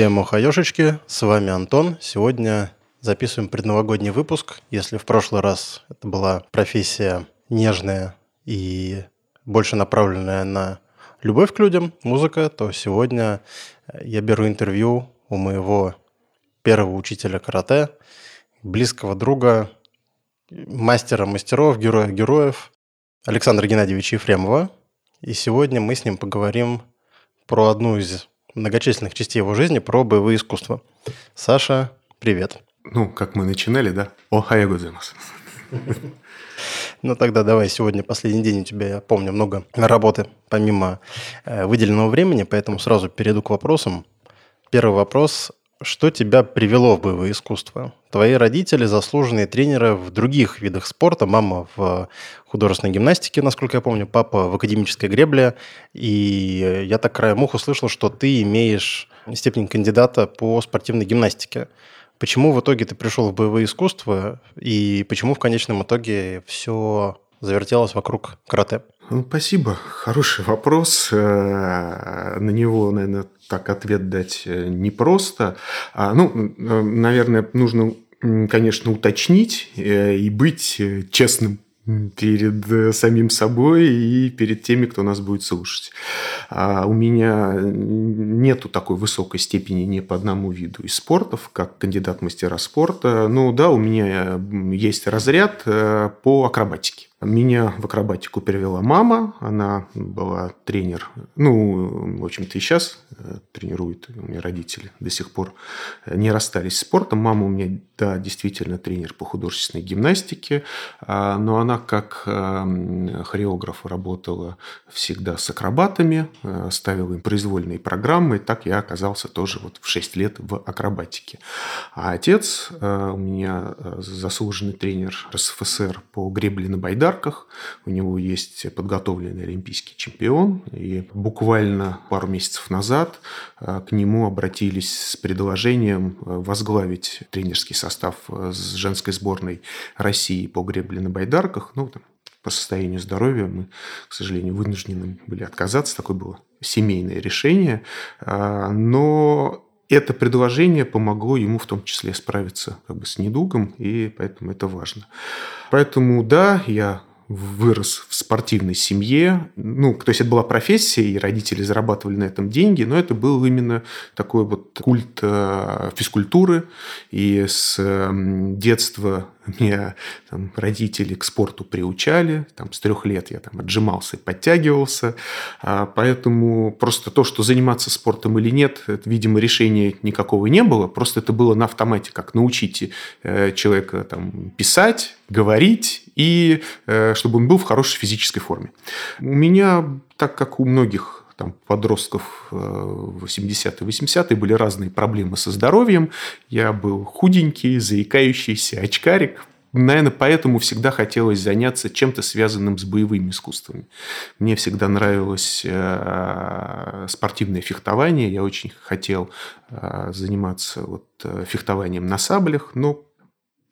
Всем ухаешечки, с вами Антон. Сегодня записываем предновогодний выпуск. Если в прошлый раз это была профессия нежная и больше направленная на любовь к людям, музыка, то сегодня я беру интервью у моего первого учителя карате, близкого друга, мастера мастеров, героя героев Александра Геннадьевича Ефремова. И сегодня мы с ним поговорим про одну из многочисленных частей его жизни про боевые искусства. Саша, привет. Ну, как мы начинали, да? Охайо гоземас. Ну тогда давай, сегодня последний день у тебя, я помню, много работы помимо э, выделенного времени, поэтому сразу перейду к вопросам. Первый вопрос. Что тебя привело в боевое искусство? Твои родители заслуженные тренеры в других видах спорта. Мама в художественной гимнастике, насколько я помню, папа в академической гребле. И я так краем уха услышал, что ты имеешь степень кандидата по спортивной гимнастике. Почему в итоге ты пришел в боевое искусство и почему в конечном итоге все завертелось вокруг карате? Ну, спасибо. Хороший вопрос. Э, на него, наверное, так ответ дать э, непросто. А, ну, наверное, нужно, конечно, уточнить э, и быть честным перед самим собой и перед теми, кто нас будет слушать. А у меня нету такой высокой степени ни по одному виду из спортов, как кандидат мастера спорта. Ну да, у меня есть разряд по акробатике. Меня в акробатику перевела мама, она была тренер, ну, в общем-то, и сейчас э, тренирует, у меня родители до сих пор не расстались с спортом. Мама у меня, да, действительно тренер по художественной гимнастике, а, но она как эм, хореограф работала всегда с акробатами, э, ставила им произвольные программы, и так я оказался тоже вот в 6 лет в акробатике. А отец э, у меня заслуженный тренер РСФСР по гребле на байдарке, байдарках. У него есть подготовленный олимпийский чемпион. И буквально пару месяцев назад э, к нему обратились с предложением э, возглавить тренерский состав э, с женской сборной России по гребле на байдарках. Ну, там, по состоянию здоровья мы, к сожалению, вынуждены были отказаться. Такое было семейное решение. Но это предложение помогло ему в том числе справиться как бы, с недугом, и поэтому это важно. Поэтому да, я вырос в спортивной семье. Ну, то есть это была профессия, и родители зарабатывали на этом деньги, но это был именно такой вот культ э, физкультуры. И с детства меня там, родители к спорту приучали. Там, с трех лет я там, отжимался и подтягивался. А, поэтому просто то, что заниматься спортом или нет, это, видимо, решения никакого не было. Просто это было на автомате, как научите э, человека там, писать, говорить и э, чтобы он был в хорошей физической форме. У меня, так как у многих там, подростков э, в 70-е, 80-е были разные проблемы со здоровьем. Я был худенький, заикающийся очкарик. Наверное, поэтому всегда хотелось заняться чем-то связанным с боевыми искусствами. Мне всегда нравилось э, спортивное фехтование. Я очень хотел заниматься вот фехтованием на саблях, но,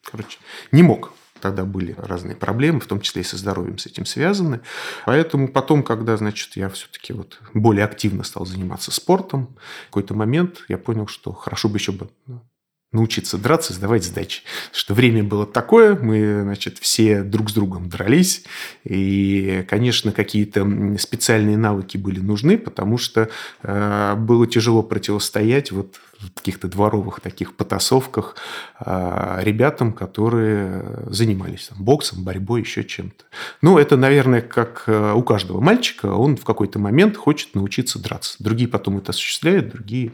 короче, не мог Тогда были разные проблемы, в том числе и со здоровьем с этим связаны. Поэтому потом, когда, значит, я все-таки вот более активно стал заниматься спортом, в какой-то момент я понял, что хорошо бы еще бы научиться драться, сдавать сдачи. Что время было такое, мы, значит, все друг с другом дрались, и, конечно, какие-то специальные навыки были нужны, потому что э, было тяжело противостоять вот в каких-то дворовых таких потасовках э, ребятам, которые занимались там, боксом, борьбой, еще чем-то. Ну, это, наверное, как э, у каждого мальчика, он в какой-то момент хочет научиться драться. Другие потом это осуществляют, другие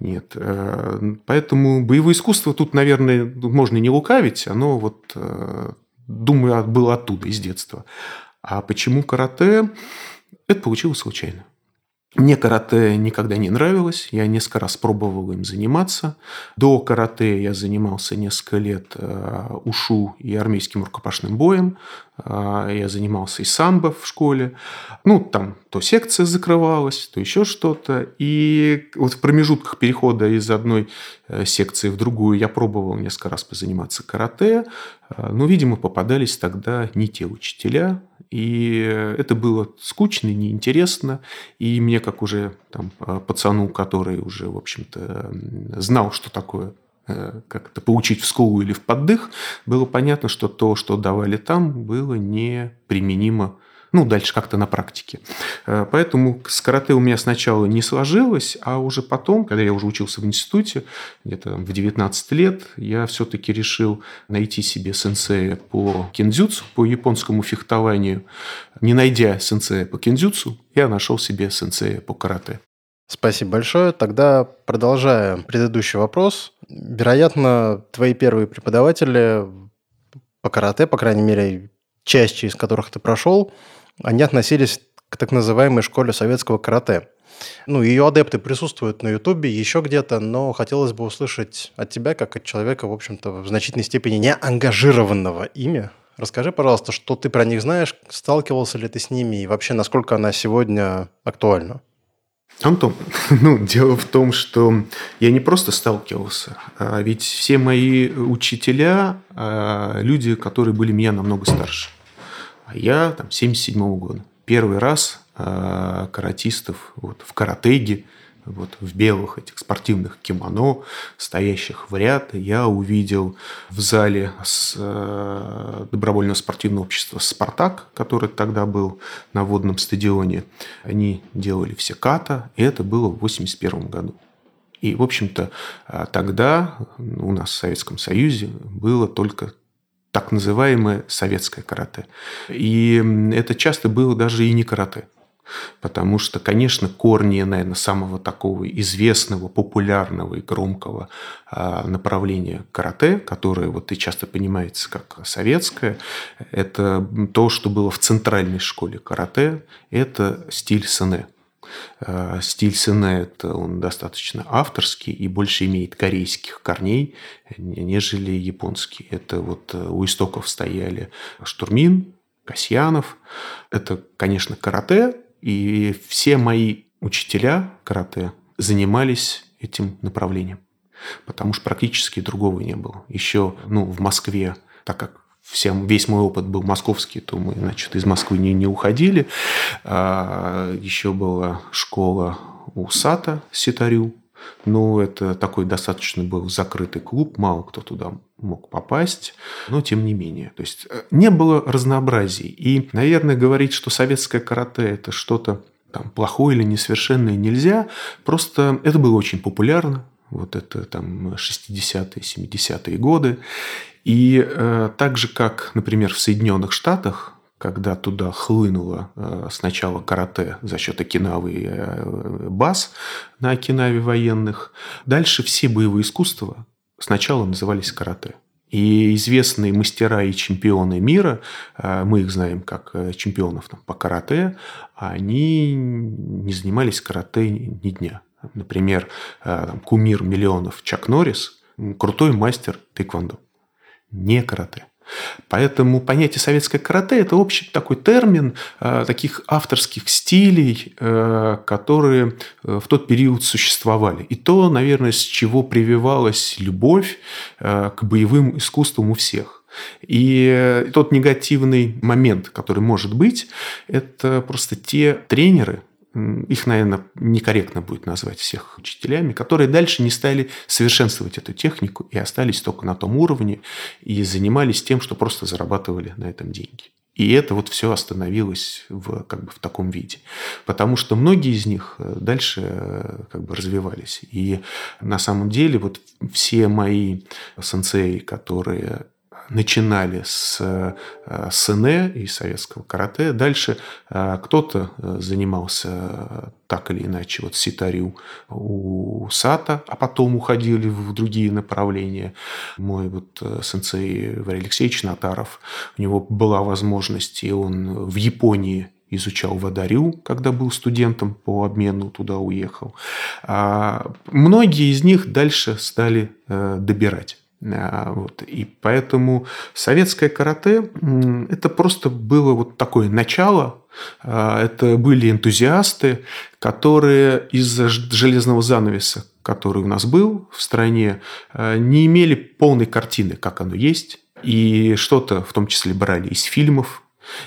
нет. Э, поэтому боевое искусство тут, наверное, можно не лукавить. Оно вот, э, думаю, было оттуда, из детства. А почему карате? Это получилось случайно. Мне карате никогда не нравилось, я несколько раз пробовал им заниматься. До карате я занимался несколько лет э, ушу и армейским рукопашным боем. А, я занимался и самбо в школе. Ну, там то секция закрывалась, то еще что-то. И вот в промежутках перехода из одной э, секции в другую я пробовал несколько раз позаниматься карате. А, но, видимо, попадались тогда не те учителя. И это было скучно, неинтересно. И мне, как уже там, пацану, который уже, в общем-то, знал, что такое Э, как-то поучить в скулу или в поддых, было понятно, что то, что давали там, было неприменимо ну, дальше как-то на практике. Э, поэтому с карате у меня сначала не сложилось, а уже потом, когда я уже учился в институте, где-то в 19 лет, я все-таки решил найти себе сенсея по кендзюцу, по японскому фехтованию. Не найдя сенсея по кендзюцу, я нашел себе сенсея по карате. Спасибо большое. Тогда, продолжая предыдущий вопрос, вероятно, твои первые преподаватели по карате, по крайней мере, часть из которых ты прошел, они относились к так называемой школе советского карате. Ну, ее адепты присутствуют на Ютубе, еще где-то, но хотелось бы услышать от тебя, как от человека, в общем-то, в значительной степени не ангажированного ими. Расскажи, пожалуйста, что ты про них знаешь, сталкивался ли ты с ними и вообще, насколько она сегодня актуальна? Антон, ну, дело в том, что я не просто сталкивался, а ведь все мои учителя а, – люди, которые были меня намного старше. А я там 77 -го года. Первый раз а, каратистов вот, в каратеге – вот в белых этих спортивных кимоно, стоящих в ряд, я увидел в зале с э, добровольного спортивного общества «Спартак», который тогда был на водном стадионе. Они делали все ката, и это было в 1981 году. И, в общем-то, э, тогда у нас в Советском Союзе было только так называемое советское карате. И это часто было даже и не карате. Потому что, конечно, корни, наверное, самого такого известного, популярного и громкого а, направления карате, которое вот и часто понимается как советское, это то, что было в центральной школе карате, это стиль сене. А, стиль сене – это он достаточно авторский и больше имеет корейских корней, нежели японский. Это вот э, у истоков стояли Штурмин, Касьянов. Это, конечно, карате, и все мои учителя карате занимались этим направлением. Потому что практически другого не было. Еще ну, в Москве, так как всем, весь мой опыт был московский, то мы, значит, из Москвы не, не уходили. А, еще была школа у Сата Ситарю. Ну, это такой достаточно был закрытый клуб, мало кто туда мог попасть, но тем не менее. То есть э, не было разнообразий. И, наверное, говорить, что советское карате – это что-то там, плохое или несовершенное нельзя. Просто это было очень популярно. Вот это там 60-е, 70-е годы. И э, так же, как, например, в Соединенных Штатах, когда туда хлынуло э, сначала карате за счет Окинавы и э, баз на Окинаве военных, дальше все боевые искусства сначала назывались карате. И известные мастера и чемпионы мира, э, мы их знаем как чемпионов там, по карате, они не занимались карате ни дня. Например, там, кумир миллионов Чак Норрис – крутой мастер тэквондо, не карате. Поэтому понятие советское карате – это общий такой термин э, таких авторских стилей, э, которые э, в тот период существовали. И то, наверное, с чего прививалась любовь к боевым искусствам у всех. И тот негативный момент, который может быть, это просто те тренеры, их, наверное, некорректно будет назвать всех учителями, которые дальше не стали совершенствовать эту технику и остались только на том уровне и занимались тем, что просто зарабатывали на этом деньги. И это вот все остановилось в, как бы в таком виде. Потому что многие из них э, дальше э, как бы развивались. И на самом деле вот все мои сенсеи, которые начинали с э, СНЭ и советского карате. Дальше э, кто-то э, занимался так или иначе вот ситарю у Сата, а потом уходили в другие направления. Мой вот сенсей Валерий Алексеевич Натаров, у него была возможность, и он в Японии изучал Вадарю, когда был студентом по обмену, туда уехал. А многие из них дальше стали добирать вот. И поэтому советское карате – это просто было вот такое начало. А, это были энтузиасты, которые из-за железного занавеса, который у нас был в стране, а, не имели полной картины, как оно есть. И что-то в том числе брали из фильмов,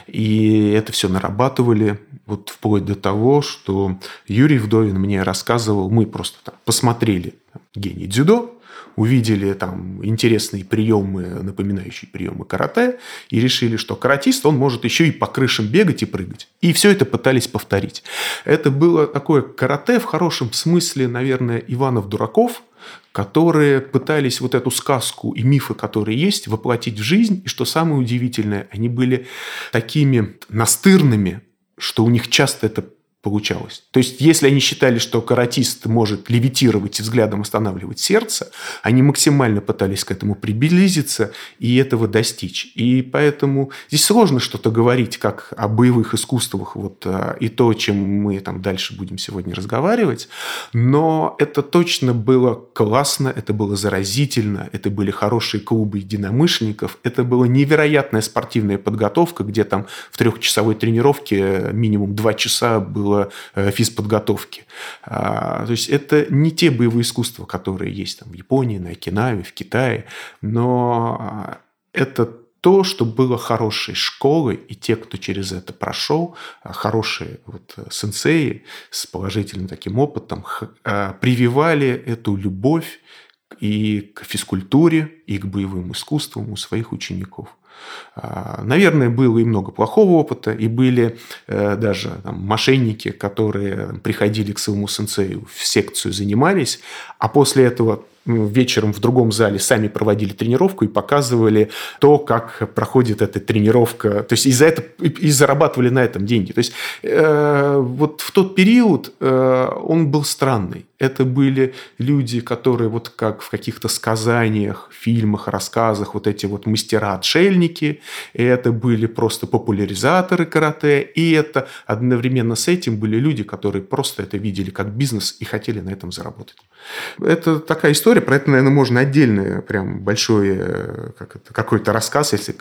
и это все нарабатывали, вот вплоть до того, что Юрий Вдовин мне рассказывал, мы просто там посмотрели «Гений дзюдо», увидели там интересные приемы, напоминающие приемы карате, и решили, что каратист, он может еще и по крышам бегать и прыгать. И все это пытались повторить. Это было такое карате в хорошем смысле, наверное, Иванов-Дураков, которые пытались вот эту сказку и мифы, которые есть, воплотить в жизнь. И что самое удивительное, они были такими настырными, что у них часто это получалось. То есть, если они считали, что каратист может левитировать и взглядом останавливать сердце, они максимально пытались к этому приблизиться и этого достичь. И поэтому здесь сложно что-то говорить, как о боевых искусствах, вот, а, и то, чем мы там дальше будем сегодня разговаривать, но это точно было классно, это было заразительно, это были хорошие клубы единомышленников, это была невероятная спортивная подготовка, где там в трехчасовой тренировке минимум два часа было было э, физподготовки. А, то есть это не те боевые искусства, которые есть там в Японии, на Окинаве, в Китае, но а, это то, что было хорошей школой, и те, кто через это прошел, а, хорошие вот сенсеи с положительным таким опытом, прививали эту любовь и к физкультуре, и к боевым искусствам у своих учеников. А, наверное, было и много плохого опыта, и были э, даже там, мошенники, которые приходили к своему сенсею в секцию, занимались, а после этого вечером в другом зале сами проводили тренировку и показывали то, как проходит эта тренировка. То есть, и, за это, и зарабатывали на этом деньги. То есть, э, вот в тот период э, он был странный. Это были люди, которые вот как в каких-то сказаниях, фильмах, рассказах, вот эти вот мастера-отшельники. Это были просто популяризаторы карате. И это одновременно с этим были люди, которые просто это видели как бизнес и хотели на этом заработать. Это такая история, про это, наверное, можно отдельно прям большой э, как какой-то рассказ, если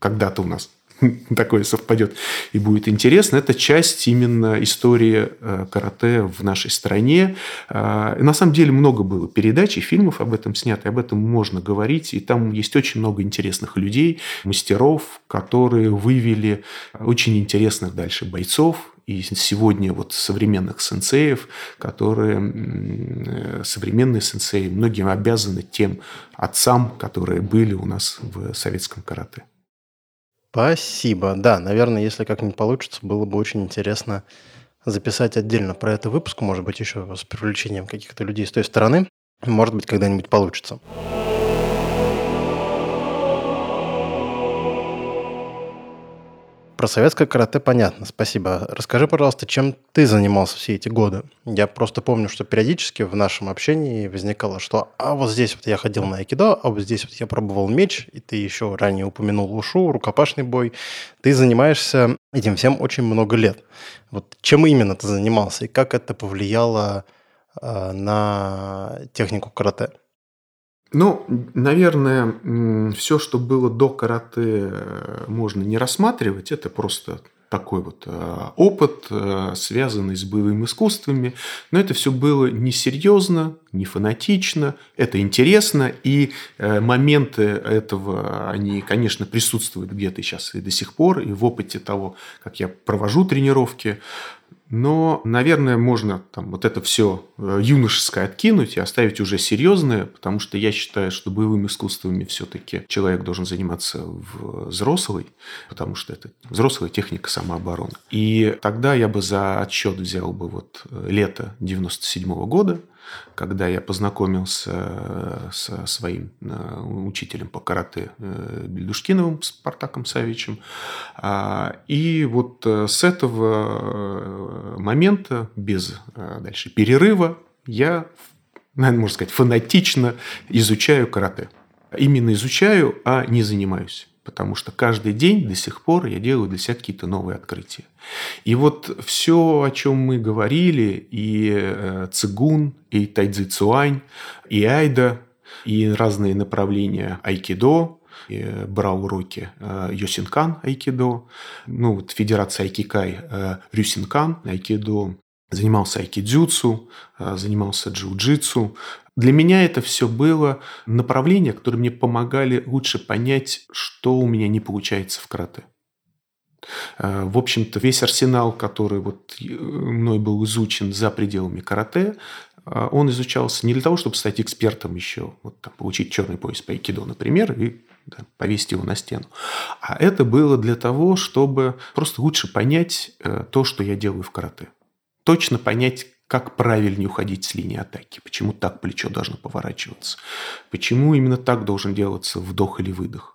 когда-то у нас такое совпадет и будет интересно. Это часть именно истории э, карате в нашей стране. Э, на самом деле много было передач и фильмов об этом снято, и об этом можно говорить. И там есть очень много интересных людей, мастеров, которые вывели очень интересных дальше бойцов, и сегодня вот современных сенсеев, которые современные сенсеи многим обязаны тем отцам, которые были у нас в советском карате. Спасибо. Да, наверное, если как-нибудь получится, было бы очень интересно записать отдельно про это выпуск, может быть, еще с привлечением каких-то людей с той стороны. Может быть, когда-нибудь получится. Про советское карате понятно, спасибо. Расскажи, пожалуйста, чем ты занимался все эти годы? Я просто помню, что периодически в нашем общении возникало, что а вот здесь вот я ходил на айкидо, а вот здесь вот я пробовал меч, и ты еще ранее упомянул ушу, рукопашный бой. Ты занимаешься этим всем очень много лет. Вот чем именно ты занимался и как это повлияло э, на технику карате? Ну, наверное, все, что было до карате, э, можно не рассматривать. Это просто такой вот э, опыт, э, связанный с боевыми искусствами. Но это все было несерьезно, не фанатично, это интересно. И моменты этого, они, конечно, присутствуют где-то сейчас и до сих пор. И в опыте того, как я провожу тренировки, но, наверное, можно там вот это все э, юношеское откинуть и оставить уже серьезное, потому что я считаю, что боевыми искусствами все-таки человек должен заниматься взрослый, потому что это взрослая техника самообороны. И тогда я бы за отсчет взял бы вот э, лето 97 -го года, когда я познакомился э, со своим э, учителем по карате э, Бельдушкиновым, Спартаком Савичем. А, и вот с этого момента, без дальше перерыва, я, наверное, можно сказать, фанатично изучаю карате. Именно изучаю, а не занимаюсь потому что каждый день до сих пор я делаю для себя какие-то новые открытия. И вот все, о чем мы говорили, и э, цигун, и тайцзи цуань, и айда, и разные направления айкидо, брал уроки э, Йосинкан айкидо, ну вот Федерация айкикай э, Рюсинкан айкидо, занимался айкидзюцу, занимался джиу-джитсу. Для меня это все было направление, которые мне помогали лучше понять, что у меня не получается в карате. В общем-то, весь арсенал, который вот мной был изучен за пределами карате, он изучался не для того, чтобы стать экспертом еще, вот там, получить черный пояс по айкидо, например, и да, повесить его на стену. А это было для того, чтобы просто лучше понять э, то, что я делаю в карате. Точно понять, как правильнее уходить с линии атаки, почему так плечо должно поворачиваться, почему именно так должен делаться вдох или выдох.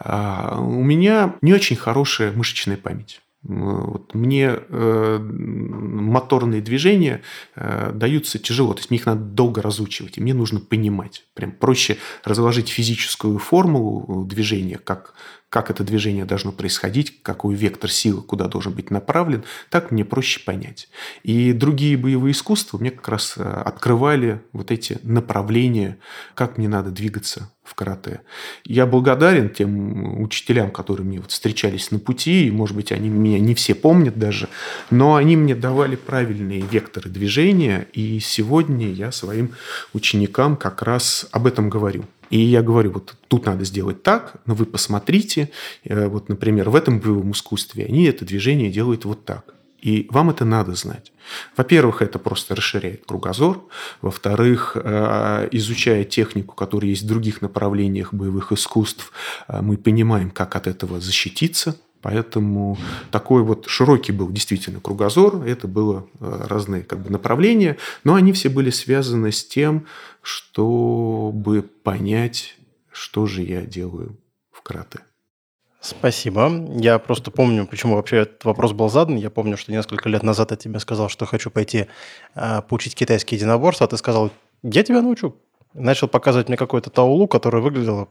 А у меня не очень хорошая мышечная память. Вот мне э, моторные движения э, даются тяжело, то есть мне их надо долго разучивать, и мне нужно понимать. Прям проще разложить физическую формулу движения, как как это движение должно происходить, какой вектор силы куда должен быть направлен, так мне проще понять. И другие боевые искусства мне как раз э, открывали вот эти направления, как мне надо двигаться в карате. Я благодарен тем учителям, которые мне вот встречались на пути, и, может быть, они меня не все помнят даже, но они мне давали правильные векторы движения, и сегодня я своим ученикам как раз об этом говорю. И я говорю, вот тут надо сделать так, но вы посмотрите, э, вот, например, в этом боевом искусстве они это движение делают вот так. И вам это надо знать. Во-первых, это просто расширяет кругозор. Во-вторых, э, изучая технику, которая есть в других направлениях боевых искусств, э, мы понимаем, как от этого защититься, Поэтому такой вот широкий был действительно кругозор. Это было э, разные как бы, направления, но они все были связаны с тем, чтобы понять, что же я делаю в карате. Спасибо. Я просто помню, почему вообще этот вопрос был задан. Я помню, что несколько лет назад я тебе сказал, что хочу пойти э, поучить китайские единоборства, а ты сказал, я тебя научу. Начал показывать мне какой-то таулу, который выглядел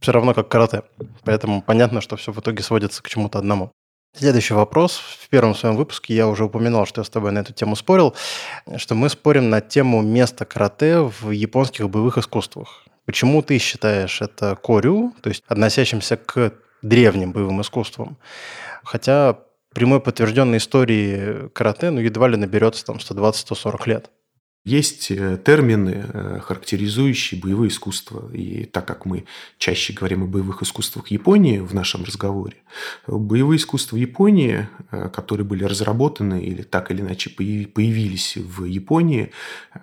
все равно как карате. Поэтому понятно, что все в итоге сводится к чему-то одному. Следующий вопрос. В первом своем выпуске я уже упоминал, что я с тобой на эту тему спорил, что мы спорим на тему места карате в японских боевых искусствах. Почему ты считаешь это корю, то есть относящимся к древним боевым искусствам? Хотя прямой подтвержденной истории карате ну, едва ли наберется там 120-140 лет. Есть э, термины, э, характеризующие боевые искусства. И так как мы чаще говорим о боевых искусствах Японии в нашем разговоре, боевые искусства Японии, э, которые были разработаны или так или иначе появились в Японии,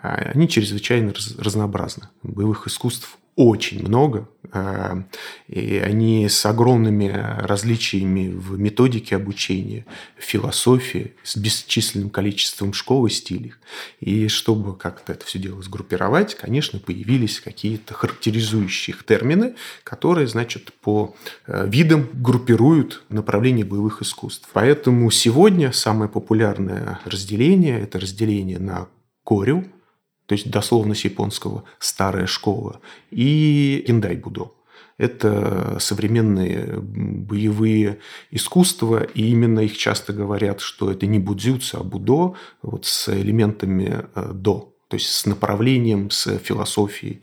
они чрезвычайно разнообразны. Боевых искусств очень много, а, и они с огромными различиями в методике обучения, философии, с бесчисленным количеством школ и стилей. И чтобы как-то это все дело сгруппировать, конечно, появились какие-то характеризующие термины, которые, значит, по э, видам группируют направление боевых искусств. Поэтому сегодня самое популярное разделение – это разделение на корю, то есть дословно с японского «старая школа», и гендай-будо. Это современные боевые искусства, и именно их часто говорят, что это не будзюцу, а будо, вот с элементами э, до, то есть с направлением, с философией,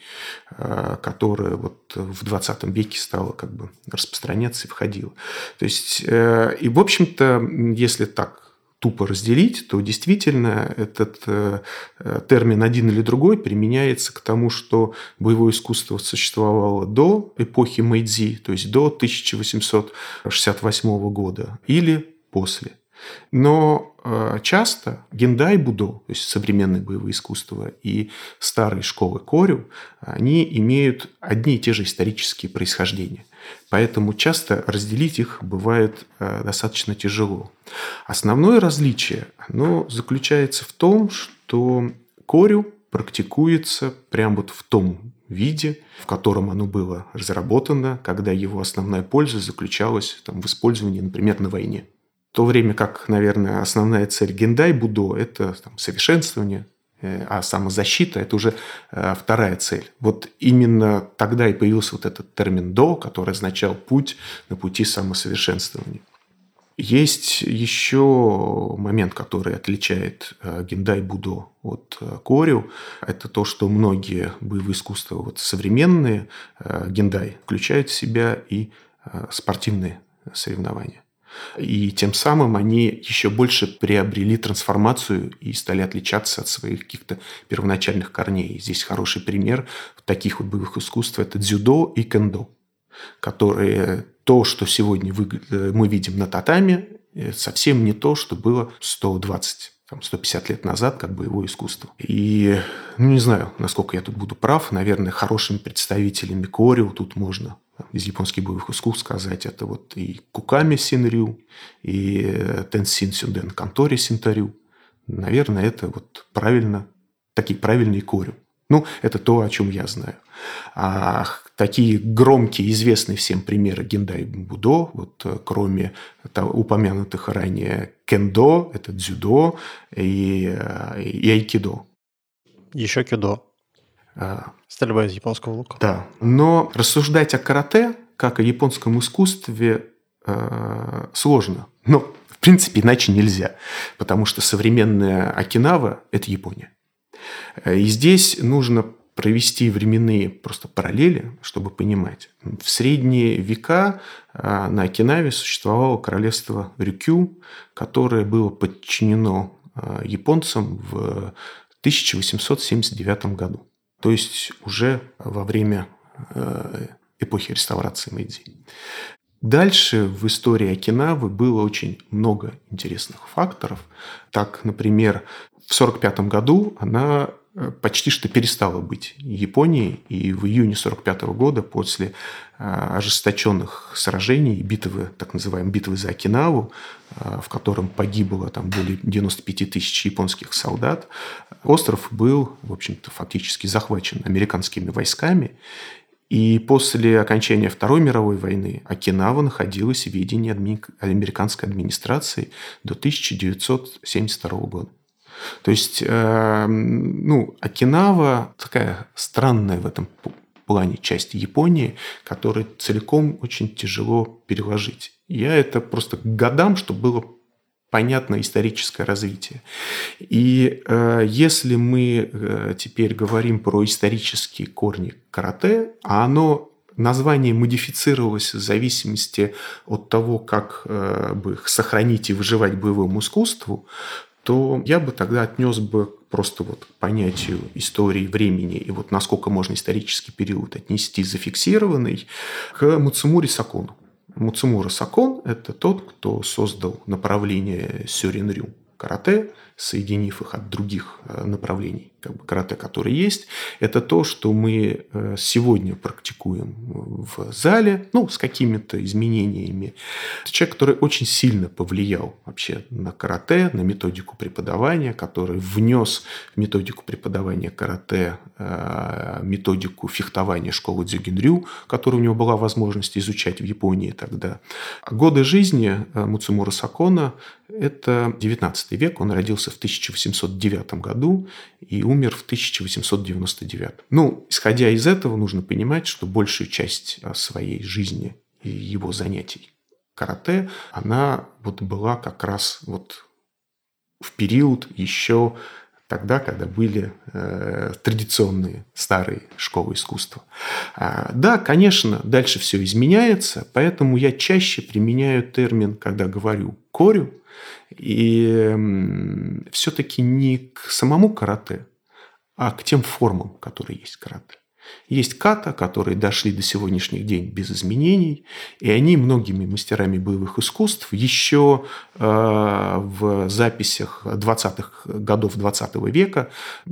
э, которая вот в 20 веке стала как бы распространяться и входила. То есть, э, и в общем-то, если так тупо разделить, то действительно этот э, э, термин один или другой применяется к тому, что боевое искусство существовало до эпохи Мэйдзи, то есть до 1868 года, или после. Но э, часто гендай будо, то есть современные боевые искусства и старые школы корю, они имеют одни и те же исторические происхождения. Поэтому часто разделить их бывает э, достаточно тяжело. Основное различие оно заключается в том, что корю практикуется прямо вот в том виде, в котором оно было разработано, когда его основная польза заключалась там, в использовании, например, на войне. В то время как, наверное, основная цель гендай будо – это там, совершенствование, а самозащита – это уже э, вторая цель. Вот именно тогда и появился вот этот термин «до», который означал «путь на пути самосовершенствования». Есть еще момент, который отличает э, гендай будо от э, корю. Это то, что многие боевые искусства вот, современные э, гендай включают в себя и спортивные соревнования. И тем самым они еще больше приобрели трансформацию и стали отличаться от своих каких-то первоначальных корней. Здесь хороший пример таких вот боевых искусств – это дзюдо и кендо, которые то, что сегодня э, мы видим на татами, э, совсем не то, что было 120 там, 150 лет назад, как боевое искусство. И, ну, не знаю, насколько я тут буду прав, наверное, хорошими представителями Корио тут можно из японских боевых искусств сказать. Это вот и Куками Синрю, и э, Тенсин Сюнден Кантори Синтарю. Наверное, это вот правильно, такие правильные Корио. Ну, это то, о чем я знаю. А такие громкие, известные всем примеры гендай будо, вот э, кроме того, упомянутых ранее кендо, это дзюдо и, э, и айкидо. Еще кидо. А, Стрельба из японского лука. Да. Но рассуждать о карате, как о японском искусстве, э, сложно. Но, в принципе, иначе нельзя. Потому что современная Окинава – это Япония. И здесь нужно провести временные просто параллели, чтобы понимать. В средние века а, на Окинаве существовало королевство Рюкю, которое было подчинено а, японцам в 1879 году. То есть уже во время а, эпохи реставрации Мэйдзи. Дальше в истории Окинавы было очень много интересных факторов. Так, например, в 1945 году она почти что перестала быть Японией, и в июне 1945 года после э, ожесточенных сражений, битвы, так называемой битвы за Окинаву, э, в котором погибло там более 95 тысяч японских солдат, остров был, в общем-то, фактически захвачен американскими войсками, и после окончания Второй мировой войны Окинава находилась в ведении американской администрации до 1972 года. То есть, э, ну, Окинава такая странная в этом плане часть Японии, которую целиком очень тяжело переложить. Я это просто к годам, чтобы было понятно историческое развитие. И э, если мы э, теперь говорим про исторические корни карате, а оно название модифицировалось в зависимости от того, как э, бы сохранить и выживать боевому искусству, то я бы тогда отнес бы просто вот к понятию истории времени и вот насколько можно исторический период отнести зафиксированный к Муцумури Сакону. Муцумура Сакон – это тот, кто создал направление сёринрю карате, соединив их от других э, направлений как бы, карате, которые есть. Это то, что мы э, сегодня практикуем в зале, ну, с какими-то изменениями. Это человек, который очень сильно повлиял вообще на карате, на методику преподавания, который внес в методику преподавания карате э, методику фехтования школы Дзюгенрю, которую у него была возможность изучать в Японии тогда. Годы жизни Муцумура Сакона – это 19 век, он родился в 1809 году и умер в 1899. Ну, исходя из этого, нужно понимать, что большую часть а, своей жизни и его занятий карате, она вот была как раз вот в период еще тогда, когда были э, традиционные старые школы искусства. А, да, конечно, дальше все изменяется, поэтому я чаще применяю термин, когда говорю корю, и все-таки не к самому карате, а к тем формам, которые есть карате. Есть ката, которые дошли до сегодняшних дней без изменений, и они многими мастерами боевых искусств еще э, в записях 20-х годов 20 века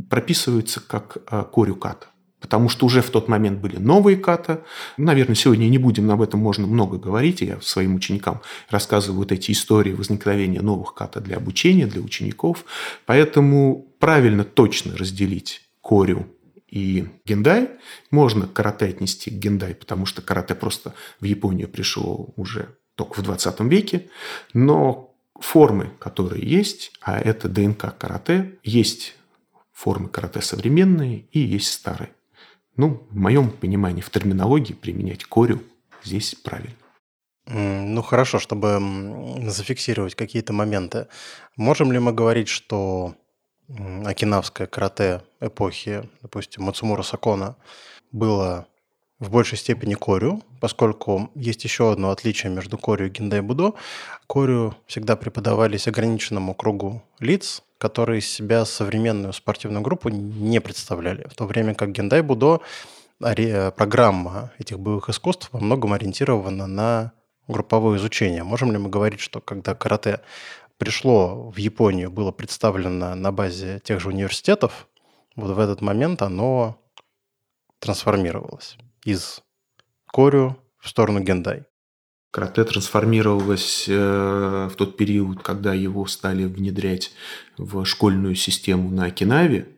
прописываются как э, корю ката потому что уже в тот момент были новые ката. Наверное, сегодня не будем об этом можно много говорить. Я своим ученикам рассказываю вот эти истории возникновения новых ката для обучения, для учеников. Поэтому правильно точно разделить корю и гендай. Можно карате отнести к гендай, потому что карате просто в Японию пришло уже только в 20 веке. Но формы, которые есть, а это ДНК карате, есть формы карате современные и есть старые. Ну, в моем понимании, в терминологии применять корю здесь правильно. Ну хорошо, чтобы зафиксировать какие-то моменты. Можем ли мы говорить, что окинавское карате эпохи, допустим, Мацумура Сакона, было в большей степени корю, поскольку есть еще одно отличие между корю и гендай будо. Корю всегда преподавались ограниченному кругу лиц, которые себя современную спортивную группу не представляли, в то время как гендай будо программа этих боевых искусств во многом ориентирована на групповое изучение. Можем ли мы говорить, что когда карате пришло в Японию, было представлено на базе тех же университетов, вот в этот момент оно трансформировалось из корю в сторону гендай. Карате трансформировалось э, в тот период, когда его стали внедрять в школьную систему на Окинаве,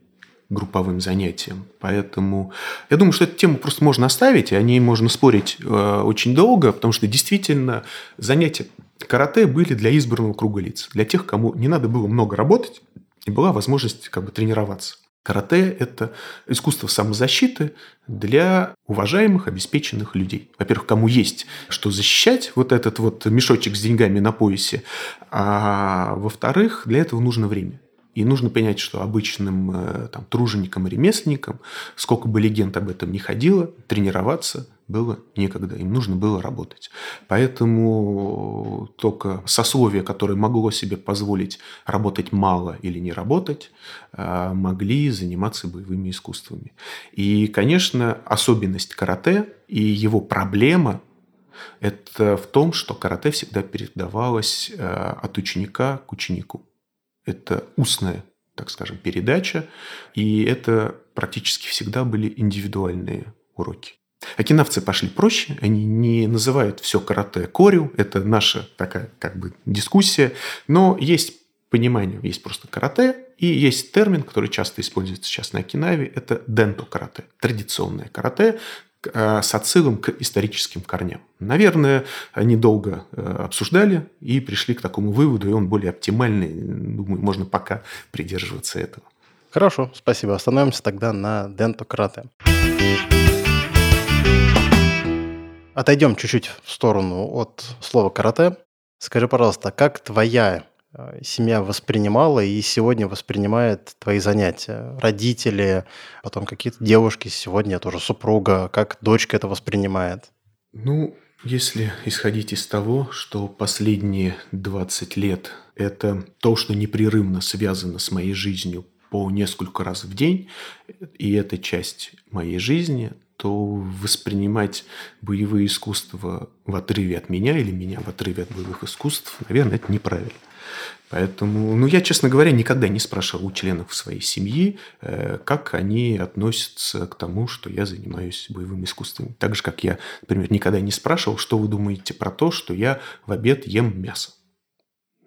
групповым занятиям. Поэтому я думаю, что эту тему просто можно оставить, и о ней можно спорить э, очень долго, потому что действительно занятия карате были для избранного круга лиц, для тех, кому не надо было много работать, и была возможность как бы тренироваться. Карате – это искусство самозащиты для уважаемых, обеспеченных людей. Во-первых, кому есть что защищать, вот этот вот мешочек с деньгами на поясе. А во-вторых, для этого нужно время. И нужно понять, что обычным э, там, труженикам и ремесленникам, сколько бы легенд об этом ни ходило, тренироваться было некогда, им нужно было работать. Поэтому только сословие, которое могло себе позволить работать мало или не работать, э, могли заниматься боевыми искусствами. И, конечно, особенность карате и его проблема это в том, что карате всегда передавалось э, от ученика к ученику. Это устная, так скажем, передача, и это практически всегда были индивидуальные уроки. Окинавцы пошли проще, они не называют все карате корю, это наша такая как бы дискуссия, но есть понимание, есть просто карате, и есть термин, который часто используется сейчас на Окинаве, это денто карате, традиционное карате, с отсылом к историческим корням. Наверное, они долго э, обсуждали и пришли к такому выводу, и он более оптимальный. Думаю, можно пока придерживаться этого. Хорошо, спасибо. Остановимся тогда на дентократе. Отойдем чуть-чуть в сторону от слова карате. Скажи, пожалуйста, как твоя Э, семья воспринимала и сегодня воспринимает твои занятия? Родители, потом какие-то девушки, сегодня тоже супруга, как дочка это воспринимает? Ну, если исходить из того, что последние 20 лет – это то, что непрерывно связано с моей жизнью по несколько раз в день, и это часть моей жизни, то воспринимать боевые искусства в отрыве от меня или меня в отрыве от боевых искусств, наверное, это неправильно. Поэтому, ну, я, честно говоря, никогда не спрашивал у членов своей семьи, э, как они относятся к тому, что я занимаюсь боевым искусством. Так же, как я, например, никогда не спрашивал, что вы думаете про то, что я в обед ем мясо.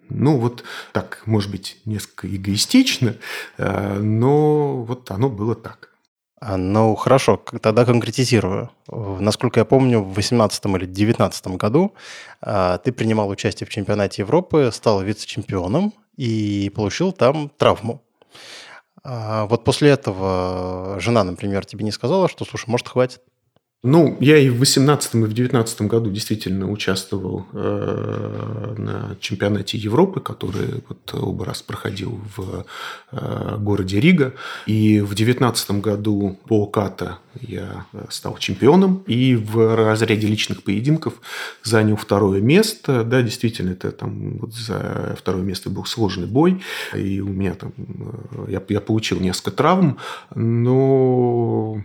Ну, вот так, может быть, несколько эгоистично, э, но вот оно было так. А, ну, хорошо, тогда конкретизирую. Насколько я помню, в 2018 или 2019 году а, ты принимал участие в чемпионате Европы, стал вице-чемпионом и получил там травму. А, вот после этого жена, например, тебе не сказала, что, слушай, может, хватит? Ну, я и в 18 и в 19 году действительно участвовал э, на чемпионате Европы, который вот оба раз проходил в э, городе Рига. И в 19 году по ката я стал чемпионом. И в разряде личных поединков занял второе место. Да, действительно, это там вот за второе место был сложный бой. И у меня там... Э, я, я получил несколько травм. Но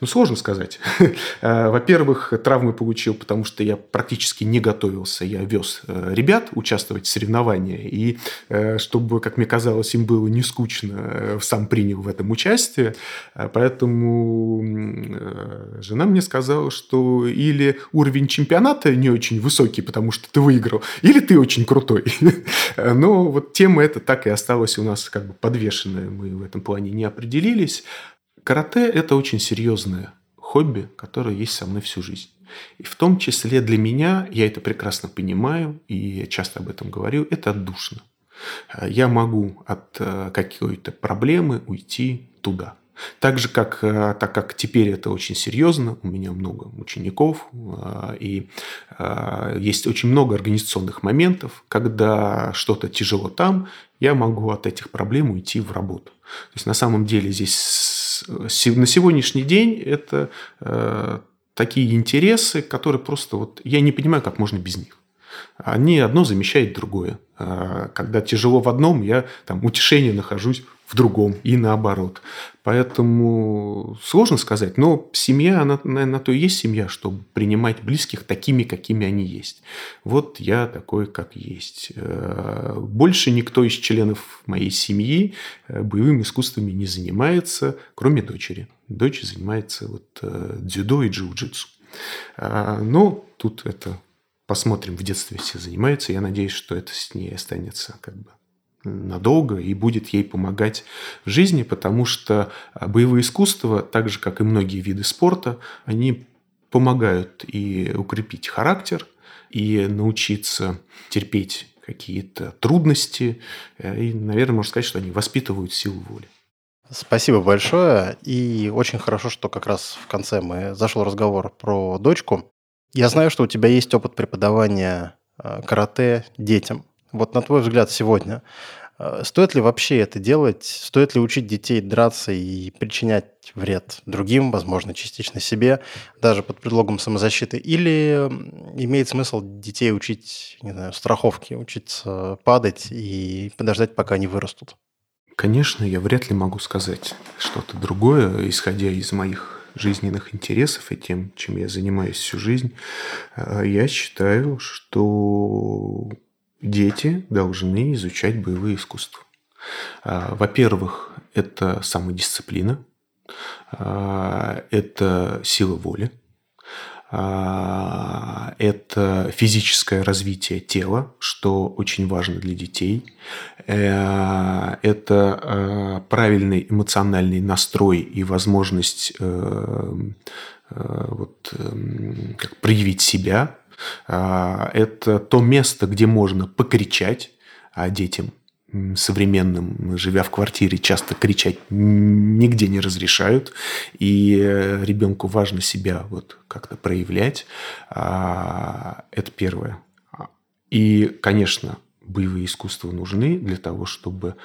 ну, сложно сказать. Э, во-первых, травмы получил, потому что я практически не готовился. Я вез э, ребят участвовать в соревнованиях. И э, чтобы, как мне казалось, им было не скучно, сам принял в этом участие. Поэтому жена мне сказала, что или уровень чемпионата не очень высокий, потому что ты выиграл, или ты очень крутой. Но вот тема эта так и осталась у нас как бы подвешенная. Мы в этом плане не определились. Карате – это очень серьезное хобби, которое есть со мной всю жизнь. И в том числе для меня, я это прекрасно понимаю, и я часто об этом говорю, это отдушно. Я могу от э, какой-то проблемы уйти туда. Так же, как, э, так как теперь это очень серьезно, у меня много учеников, э, и есть очень много организационных моментов, когда что-то тяжело там, я могу от этих проблем уйти в работу. То есть на самом деле здесь на сегодняшний день это такие интересы, которые просто вот я не понимаю, как можно без них. Они одно замещает другое. Когда тяжело в одном, я там утешение нахожусь в другом и наоборот. Поэтому сложно сказать, но семья, она, наверное, то и есть семья, чтобы принимать близких такими, какими они есть. Вот я такой, как есть. Э, больше никто из членов моей семьи э, боевыми искусствами не занимается, кроме дочери. Дочь занимается вот э, дзюдо и джиу-джитсу. Но тут это посмотрим, в детстве все занимаются. Я надеюсь, что это с ней останется как бы надолго и будет ей помогать в жизни, потому что а, боевые искусства, так же как и многие виды спорта, они помогают и укрепить характер, и научиться терпеть какие-то трудности, э, и, наверное, можно сказать, что они воспитывают силу воли. Спасибо большое. И очень хорошо, что как раз в конце мы зашел разговор про дочку. Я знаю, что у тебя есть опыт преподавания э, карате детям. Вот на твой взгляд сегодня, э, стоит ли вообще это делать? Стоит ли учить детей драться и причинять вред другим, возможно, частично себе, даже под предлогом самозащиты? Или имеет смысл детей учить, не знаю, страховки, учиться падать и подождать, пока они вырастут? Конечно, я вряд ли могу сказать что-то другое, исходя из моих жизненных интересов и тем, чем я занимаюсь всю жизнь. Э, я считаю, что дети должны изучать боевые искусства. А, во-первых, это самодисциплина, а, это сила воли, это физическое развитие тела, что очень важно для детей. Э, это правильный эмоциональный настрой и возможность э, э, вот, эм, как проявить себя а, это то место, где можно покричать, а детям современным, живя в квартире, часто кричать нигде не разрешают, и э, ребенку важно себя вот как-то проявлять. А, это первое. И, конечно, боевые искусства нужны для того, чтобы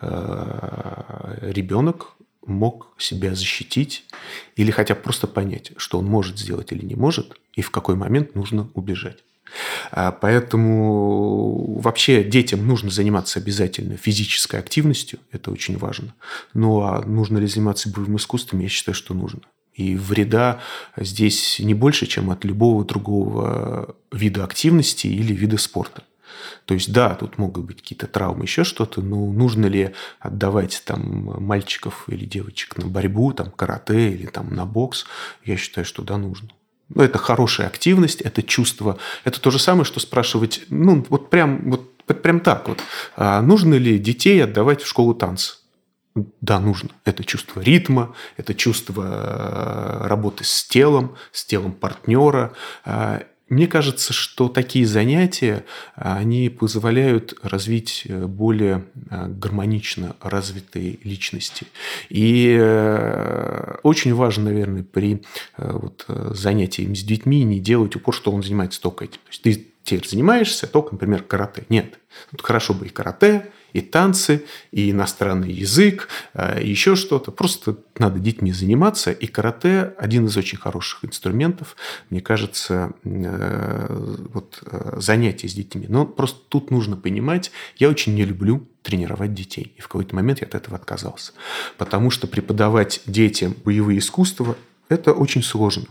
э, ребенок мог себя защитить или хотя бы просто понять, что он может сделать или не может, и в какой момент нужно убежать. А, поэтому вообще детям нужно заниматься обязательно физической активностью, это очень важно. Ну а нужно ли заниматься боевым искусством, я считаю, что нужно. И вреда здесь не больше, чем от любого другого вида активности или вида спорта. То есть, да, тут могут быть какие-то травмы, еще что-то, но нужно ли отдавать там мальчиков или девочек на борьбу, там, карате или там на бокс? Я считаю, что да, нужно. Ну, это хорошая активность, это чувство. Это то же самое, что спрашивать, ну, вот прям, вот прям так вот. А нужно ли детей отдавать в школу танца? Да, нужно. Это чувство ритма, это чувство э, работы с телом, с телом партнера. А, мне кажется, что такие занятия, они позволяют развить э, более э, гармонично развитые личности. И э, очень важно, наверное, при вот, занятии с детьми не делать упор, что он занимается только этим. То есть ты теперь занимаешься только, например, карате. Нет. Тут хорошо бы и карате, и танцы, и иностранный язык, э, и еще что-то. Просто надо детьми заниматься. И карате – один из очень хороших инструментов, мне кажется, э, вот, э, занятия с детьми. Но просто тут нужно понимать, я очень не люблю тренировать детей. И в какой-то момент я от этого отказался. Потому что преподавать детям боевые искусства – это очень сложно.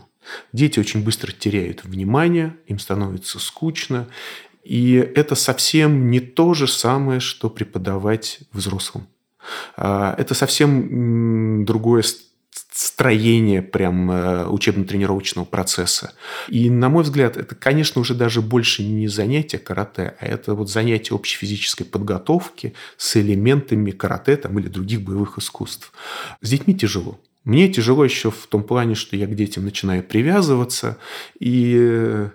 Дети очень быстро теряют внимание, им становится скучно, и это совсем не то же самое, что преподавать взрослым. А, это совсем другое строение прям э, учебно-тренировочного процесса. И, на мой взгляд, это, конечно, уже даже больше не занятие карате, а это вот занятие общей физической подготовки с элементами карате там, или других боевых искусств. С детьми тяжело. Мне тяжело еще в том плане, что я к детям начинаю привязываться, и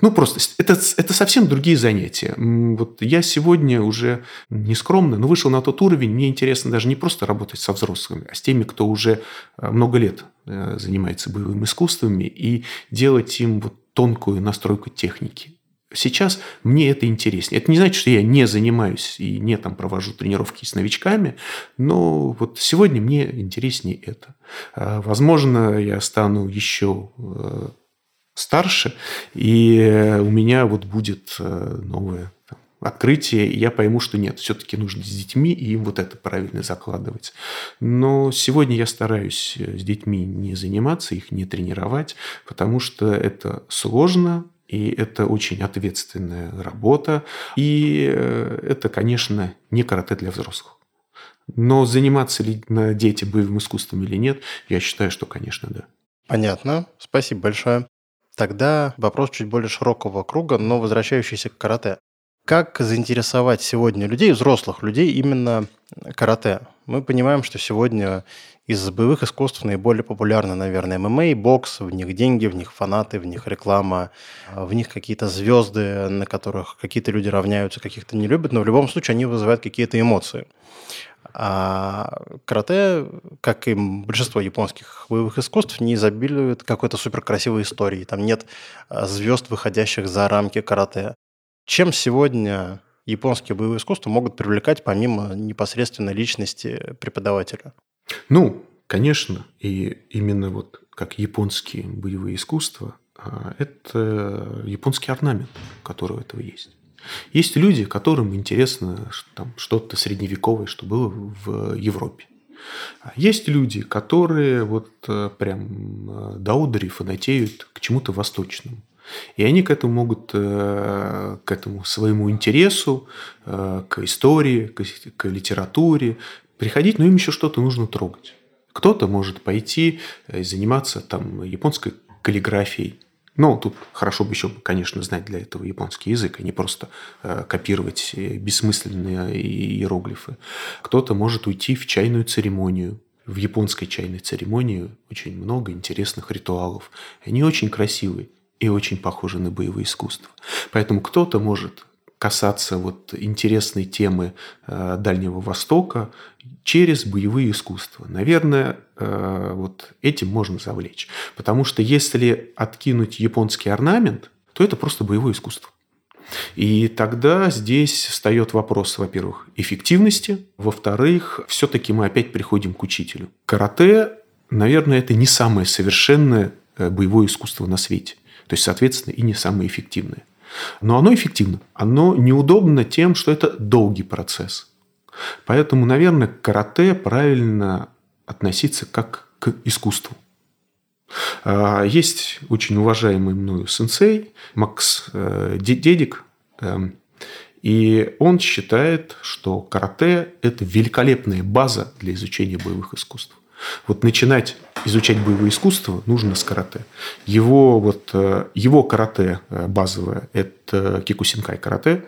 Ну, просто это, это совсем другие занятия. Вот я сегодня уже не скромно, но вышел на тот уровень, мне интересно даже не просто работать со взрослыми, а с теми, кто уже э, много лет э, занимается боевыми искусствами, и делать им вот тонкую настройку техники. Сейчас мне это интереснее. Это не значит, что я не занимаюсь и не там провожу тренировки с новичками, но вот сегодня мне интереснее это. А, возможно, я стану еще э, старше, и у меня вот будет э, новое открытие, и я пойму, что нет, все-таки нужно с детьми, и им вот это правильно закладывать. Но сегодня я стараюсь э, с детьми не заниматься, их не тренировать, потому что это сложно, и это очень ответственная работа. И э, это, конечно, не карате для взрослых. Но заниматься ли на дети боевым искусством или нет, я считаю, что, конечно, да. Понятно. Спасибо большое. Тогда вопрос чуть более широкого круга, но возвращающийся к карате. Как заинтересовать сегодня людей, взрослых людей, именно карате? Мы понимаем, что сегодня из боевых искусств наиболее популярны, наверное, ММА, бокс, в них деньги, в них фанаты, в них реклама, в них какие-то звезды, на которых какие-то люди равняются, каких-то не любят, но в любом случае они вызывают какие-то эмоции. А карате, как и большинство японских боевых искусств, не изобилует какой-то суперкрасивой историей. Там нет а, звезд, выходящих за рамки карате. Чем сегодня японские боевые искусства могут привлекать помимо непосредственной личности преподавателя? Ну, конечно, и именно вот как японские боевые искусства, а, это японский орнамент, который у этого есть. Есть люди, которым интересно что-то средневековое, что было в Европе. А есть люди, которые вот э, прям э, до фанатеют к чему-то восточному. И они к этому могут, э, к этому своему интересу, к истории, к литературе, приходить, но им еще что-то нужно трогать. Кто-то может пойти и заниматься там японской каллиграфией. Но тут хорошо бы еще, конечно, знать для этого японский язык, а не просто э, копировать э, бессмысленные иероглифы. Кто-то может уйти в чайную церемонию. В японской чайной церемонии очень много интересных ритуалов. Они очень красивые и очень похожи на боевые искусства. Поэтому кто-то может касаться вот интересной темы э, Дальнего Востока через боевые искусства. Наверное, э, вот этим можно завлечь. Потому что если откинуть японский орнамент, то это просто боевое искусство. И тогда здесь встает вопрос, во-первых, эффективности, во-вторых, все-таки мы опять приходим к учителю. Карате, наверное, это не самое совершенное э, боевое искусство на свете. То есть, соответственно, и не самое эффективное. Но оно эффективно. Оно неудобно тем, что это долгий процесс. Поэтому, наверное, к карате правильно относиться как к искусству. А, есть очень уважаемый мною сенсей Макс э, Дедик, эм, и он считает, что карате – это великолепная база для изучения боевых искусств. Вот начинать изучать боевое искусство нужно с карате. Его, вот, э, его карате э, базовое – это кикусинкай карате,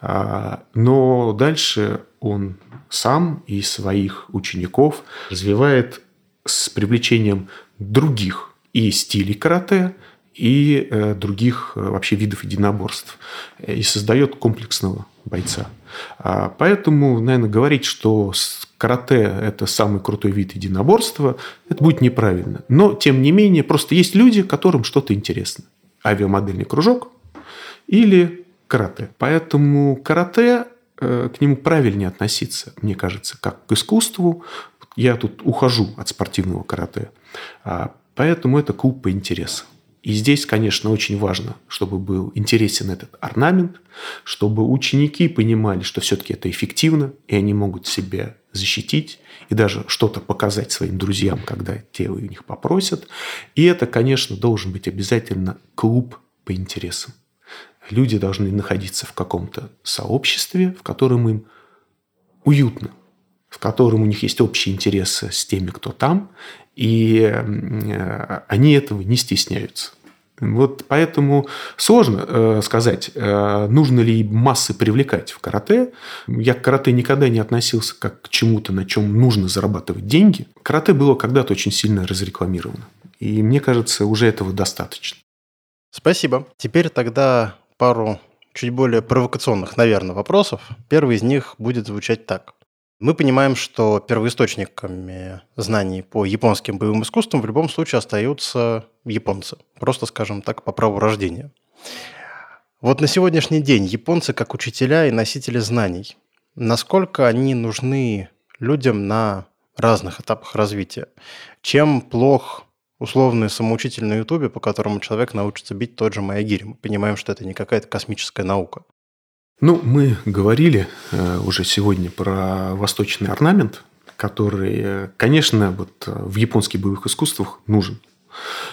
а, но дальше он сам и своих учеников развивает с привлечением других и стилей карате, и э, других вообще видов единоборств. И создает комплексного бойца. А, поэтому, наверное, говорить, что карате – это самый крутой вид единоборства, это будет неправильно. Но, тем не менее, просто есть люди, которым что-то интересно. Авиамодельный кружок или карате. Поэтому карате, э, к нему правильнее относиться, мне кажется, как к искусству. Я тут ухожу от спортивного карате. А, поэтому это клуб по интересам. И здесь, конечно, очень важно, чтобы был интересен этот орнамент, чтобы ученики понимали, что все-таки это эффективно, и они могут себя защитить и даже что-то показать своим друзьям, когда те у них попросят. И это, конечно, должен быть обязательно клуб по интересам. Люди должны находиться в каком-то сообществе, в котором им уютно, в котором у них есть общие интересы с теми, кто там, и э, они этого не стесняются. Вот поэтому сложно э, сказать, э, нужно ли массы привлекать в карате. Я к карате никогда не относился как к чему-то, на чем нужно зарабатывать деньги. Карате было когда-то очень сильно разрекламировано. И мне кажется, уже этого достаточно. Спасибо. Теперь тогда пару чуть более провокационных, наверное, вопросов. Первый из них будет звучать так. Мы понимаем, что первоисточниками знаний по японским боевым искусствам в любом случае остаются японцы. Просто, скажем так, по праву рождения. Вот на сегодняшний день японцы как учителя и носители знаний, насколько они нужны людям на разных этапах развития? Чем плох условный самоучитель на Ютубе, по которому человек научится бить тот же Маягири. Мы понимаем, что это не какая-то космическая наука. Ну, мы говорили э, уже сегодня про восточный орнамент, который, э, конечно, вот э, в японских боевых искусствах нужен.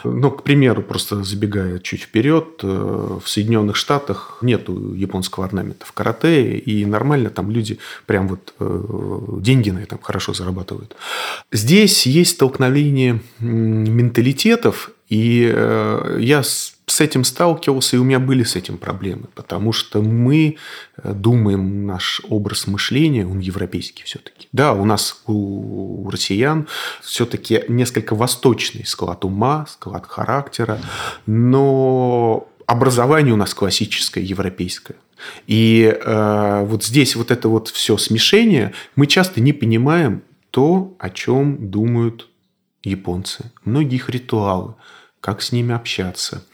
Ну, к примеру, просто забегая чуть вперед, в Соединенных Штатах нету японского орнамента в карате, и нормально там люди прям вот деньги на этом хорошо зарабатывают. Здесь есть столкновение менталитетов, и я с этим сталкивался, и у меня были с этим проблемы, потому что мы э, думаем, наш образ мышления, он европейский все-таки. Да, у нас, у, россиян все-таки несколько восточный склад ума, склад характера, но образование у нас классическое, европейское. И э, вот здесь вот это вот все смешение, мы часто не понимаем то, о чем думают японцы. Многие их ритуалы – как с ними общаться.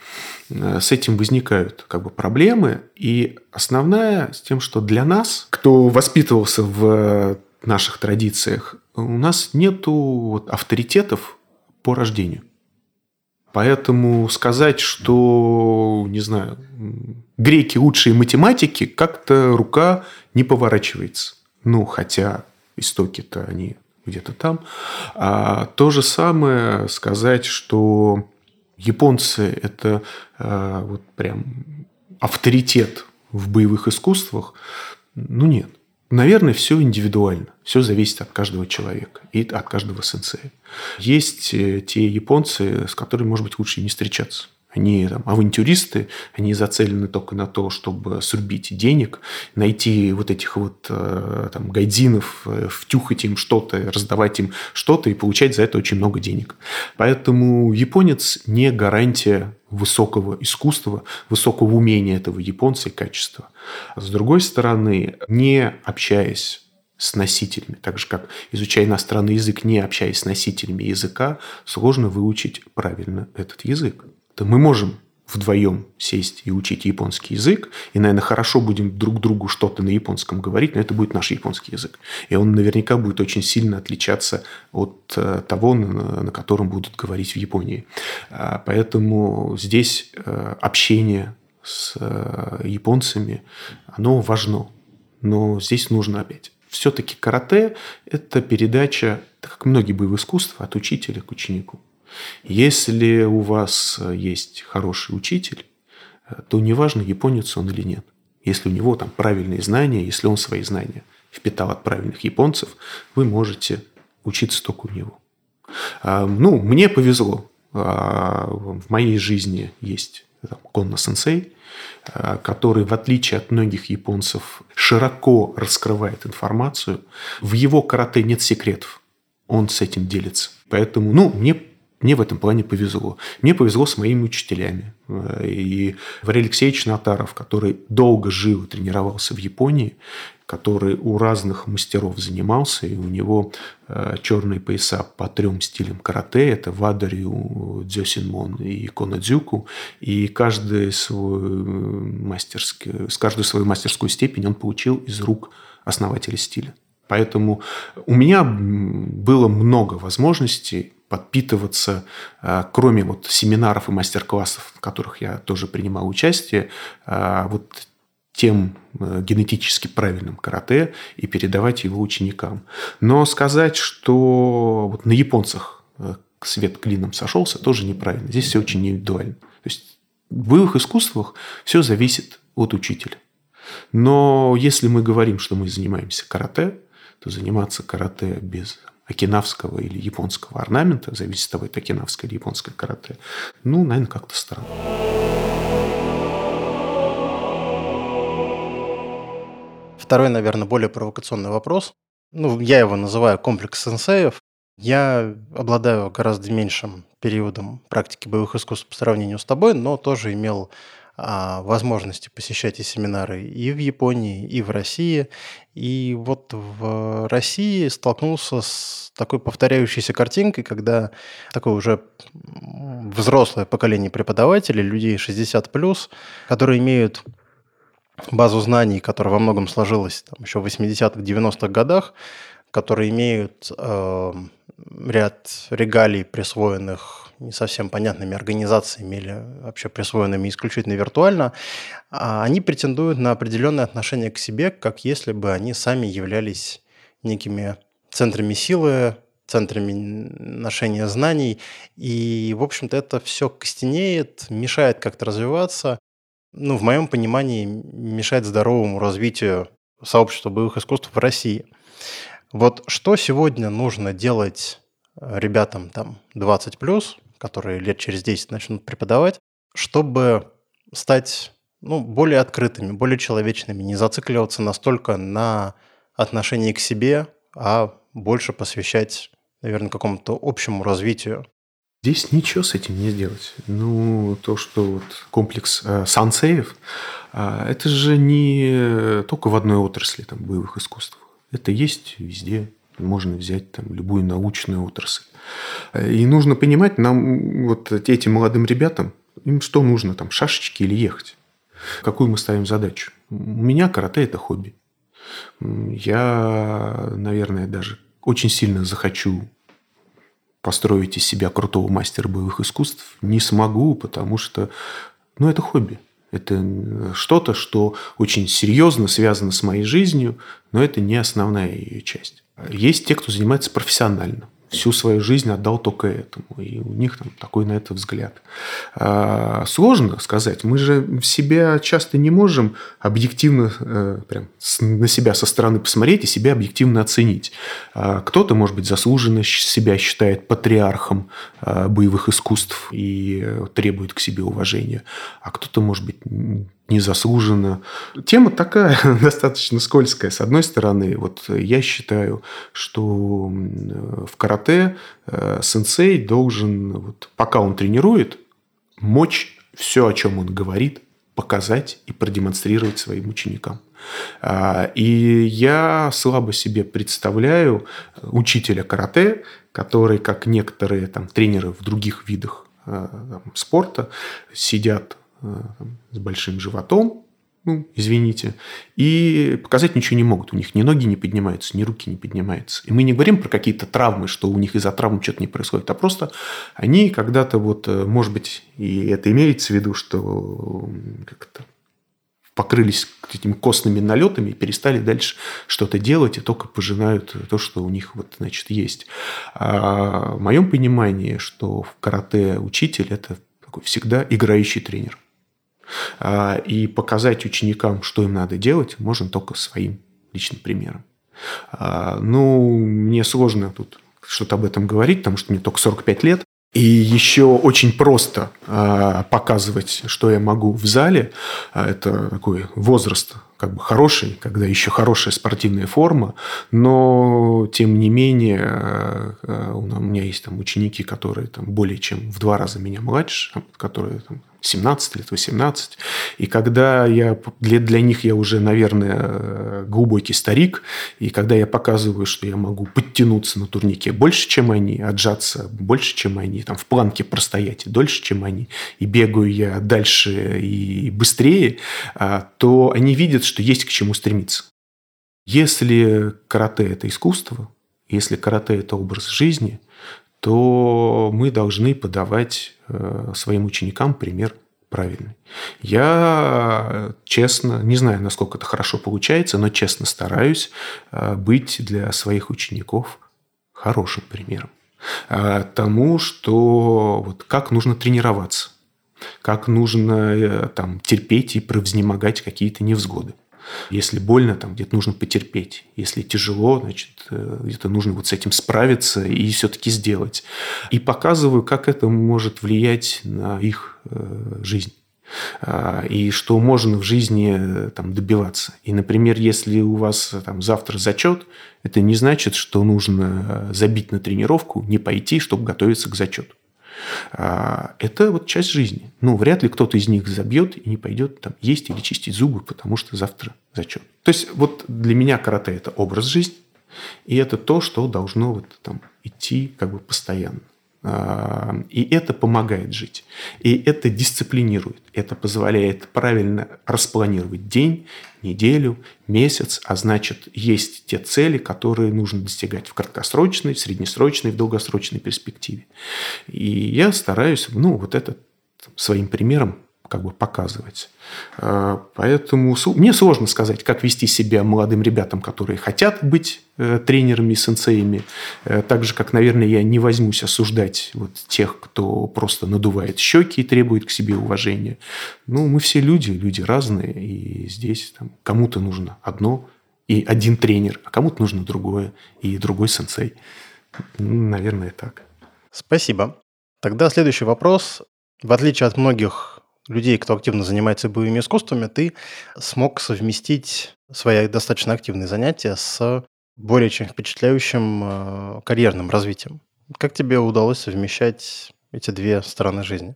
Э, с этим возникают как бы проблемы. И основная с тем, что для нас, кто воспитывался в наших традициях, у нас нету вот авторитетов по рождению. Поэтому сказать, что, не знаю, греки лучшие математики, как-то рука не поворачивается. Ну, хотя истоки-то они где-то там. А то же самое сказать, что японцы – это э, вот прям авторитет в боевых искусствах. Ну, нет. Наверное, все индивидуально. Все зависит от каждого человека и от каждого сенсея. Есть э, те японцы, с которыми, может быть, лучше не встречаться. Они там, авантюристы, они зацелены только на то, чтобы срубить денег, найти вот этих вот э, там, гайдзинов, э, втюхать им что-то, раздавать им что-то и получать за это очень много денег. Поэтому японец не гарантия высокого искусства, высокого умения этого японца и качества. С другой стороны, не общаясь с носителями. Так же, как изучая иностранный язык, не общаясь с носителями языка, сложно выучить правильно этот язык то мы можем вдвоем сесть и учить японский язык, и, наверное, хорошо будем друг другу что-то на японском говорить, но это будет наш японский язык. И он наверняка будет очень сильно отличаться от э, того, на котором будут говорить в Японии. А, поэтому здесь э, общение с э, японцами, оно важно. Но здесь нужно опять. Все-таки карате – это передача, так как многие боевые искусства, от учителя к ученику. Если у вас э, есть хороший учитель, э, то неважно, японец он или нет. Если у него там правильные знания, если он свои знания впитал от правильных японцев, вы можете учиться только у него. А, ну, мне повезло. А, в моей жизни есть Конно-сенсей, а, который, в отличие от многих японцев, широко раскрывает информацию. В его карате нет секретов. Он с этим делится. Поэтому, ну, мне мне в этом плане повезло. Мне повезло с моими учителями. И Валерий Алексеевич Натаров, который долго жил и тренировался в Японии, который у разных мастеров занимался, и у него э, черные пояса по трем стилям карате. Это Вадарю, Дзёсинмон и Конадзюку. И каждый свой мастерский, с каждой свою мастерскую степень он получил из рук основателя стиля. Поэтому у меня было много возможностей подпитываться, а, кроме вот семинаров и мастер-классов, в которых я тоже принимал участие, а, вот тем э, генетически правильным карате и передавать его ученикам. Но сказать, что вот на японцах э, свет клином сошелся, тоже неправильно. Здесь все очень индивидуально. То есть в боевых искусствах все зависит от учителя. Но если мы говорим, что мы занимаемся карате, то заниматься карате без окинавского или японского орнамента, зависит от того, это окинавское или японское карате, ну, наверное, как-то странно. Второй, наверное, более провокационный вопрос. Ну, я его называю комплекс сенсеев. Я обладаю гораздо меньшим периодом практики боевых искусств по сравнению с тобой, но тоже имел возможности посещать и семинары и в Японии, и в России. И вот в России столкнулся с такой повторяющейся картинкой, когда такое уже взрослое поколение преподавателей, людей 60+, которые имеют базу знаний, которая во многом сложилась там, еще в 80-х, 90-х годах, которые имеют э, ряд регалий, присвоенных не совсем понятными организациями или вообще присвоенными исключительно виртуально, а они претендуют на определенное отношение к себе, как если бы они сами являлись некими центрами силы, центрами ношения знаний. И, в общем-то, это все костенеет, мешает как-то развиваться. Ну, в моем понимании, мешает здоровому развитию сообщества боевых искусств в России. Вот что сегодня нужно делать э, ребятам там 20 плюс, которые лет через 10 начнут преподавать, чтобы стать ну, более открытыми, более человечными, не зацикливаться настолько на отношении к себе, а больше посвящать, наверное, какому-то общему развитию. Здесь ничего с этим не сделать. Ну, то, что вот комплекс э, э, это же не только в одной отрасли там, боевых искусств. Это есть везде. Можно взять там любую научную отрасль. И нужно понимать, нам, вот этим молодым ребятам, им что нужно, там, шашечки или ехать? Какую мы ставим задачу? У меня карате – это хобби. Я, наверное, даже очень сильно захочу построить из себя крутого мастера боевых искусств. Не смогу, потому что ну, это хобби. Это что-то, что очень серьезно связано с моей жизнью, но это не основная ее часть. Есть те, кто занимается профессионально всю свою жизнь отдал только этому. И у них там такой на это взгляд. А, сложно сказать. Мы же себя часто не можем объективно э, прям на себя со стороны посмотреть и себя объективно оценить. А, кто-то, может быть, заслуженно себя считает патриархом а, боевых искусств и требует к себе уважения. А кто-то, может быть, незаслуженно. Тема такая достаточно скользкая. С одной стороны, вот я считаю, что в карате э, сенсей должен, вот, пока он тренирует, мочь все, о чем он говорит, показать и продемонстрировать своим ученикам. А, и я слабо себе представляю учителя карате, который, как некоторые там, тренеры в других видах э, там, спорта, сидят Э, с большим животом, ну, извините, и показать ничего не могут. У них ни ноги не поднимаются, ни руки не поднимаются. И мы не говорим про какие-то травмы, что у них из-за травм что-то не происходит, а просто они когда-то вот, э, может быть, и это имеется в виду, что как-то покрылись этими костными налетами и перестали дальше что-то делать и только пожинают то, что у них вот, значит, есть. А в моем понимании, что в карате учитель – это такой всегда играющий тренер. А, и показать ученикам, что им надо делать, можно только своим личным примером. А, ну, мне сложно тут что-то об этом говорить, потому что мне только 45 лет. И еще очень просто а, показывать, что я могу в зале. Это такой возраст как бы хороший, когда еще хорошая спортивная форма, но тем не менее у меня есть там ученики, которые там более чем в два раза меня младше, которые там, 17 лет, 18. И когда я, для, для них я уже, наверное, глубокий старик, и когда я показываю, что я могу подтянуться на турнике больше, чем они, отжаться больше, чем они, там, в планке простоять дольше, чем они, и бегаю я дальше и быстрее, а, то они видят, что есть к чему стремиться. Если карате – это искусство, если карате – это образ жизни – то мы должны подавать э, своим ученикам пример правильный. Я честно, не знаю, насколько это хорошо получается, но честно стараюсь э, быть для своих учеников хорошим примером. Э, тому, что вот как нужно тренироваться, как нужно там, терпеть и превзнемогать какие-то невзгоды. Если больно, там где-то нужно потерпеть. Если тяжело, значит, э, где-то нужно вот с этим справиться и все-таки сделать. И показываю, как это может влиять на их э, жизнь. а, и что можно в жизни э, там, добиваться. И, например, если у вас там, завтра зачет, это не значит, что нужно забить на тренировку, не пойти, чтобы готовиться к зачету. А, это вот часть жизни. Ну, вряд ли кто-то из них забьет и не пойдет там есть или чистить зубы, потому что завтра зачет. То есть вот для меня карате – это образ жизни, и это то, что должно вот там идти как бы постоянно. А, и это помогает жить. И это дисциплинирует. Это позволяет правильно распланировать день, неделю, месяц. А значит, есть те цели, которые нужно достигать в краткосрочной, в среднесрочной, в долгосрочной перспективе. И я стараюсь, ну, вот это своим примером как бы показывать. А, поэтому мне сложно сказать, как вести себя молодым ребятам, которые хотят быть э, тренерами, сенсеями. Э, так же, как, наверное, я не возьмусь осуждать вот тех, кто просто надувает щеки и требует к себе уважения. Ну, мы все люди, люди разные, и здесь там, кому-то нужно одно и один тренер, а кому-то нужно другое и другой сенсей. Ну, наверное, так. Спасибо. Тогда следующий вопрос. В отличие от многих людей, кто активно занимается боевыми искусствами, ты смог совместить свои достаточно активные занятия с более чем впечатляющим э, карьерным развитием. Как тебе удалось совмещать эти две стороны жизни?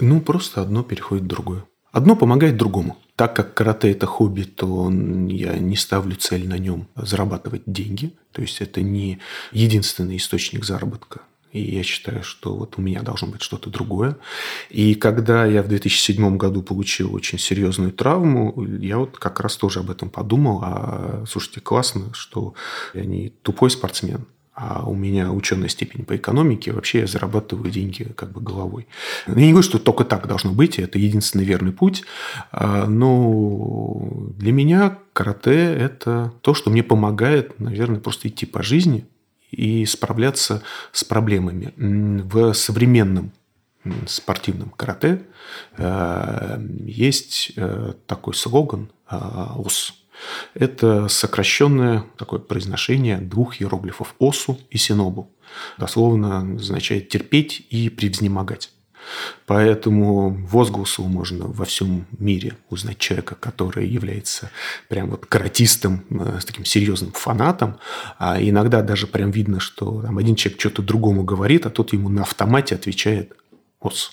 Ну, просто одно переходит в другое. Одно помогает другому. Так как карате – это хобби, то я не ставлю цель на нем зарабатывать деньги. То есть это не единственный источник заработка. И я считаю, что вот у меня должно быть что-то другое. И когда я в 2007 году получил очень серьезную травму, я вот как раз тоже об этом подумал. А, слушайте, классно, что я не тупой спортсмен, а у меня ученая степень по экономике, вообще я зарабатываю деньги как бы головой. Я не говорю, что только так должно быть, это единственный верный путь, а, но для меня карате – это то, что мне помогает, наверное, просто идти по жизни, и справляться с проблемами. В современном спортивном карате э, есть э, такой слоган э, ОС. Это сокращенное такое произношение двух иероглифов ОСУ и Синобу. Дословно означает терпеть и превзнемогать. Поэтому возгласу можно во всем мире узнать человека, который является прям вот каратистом, э, с таким серьезным фанатом. А иногда даже прям видно, что там один человек что-то другому говорит, а тот ему на автомате отвечает «ос».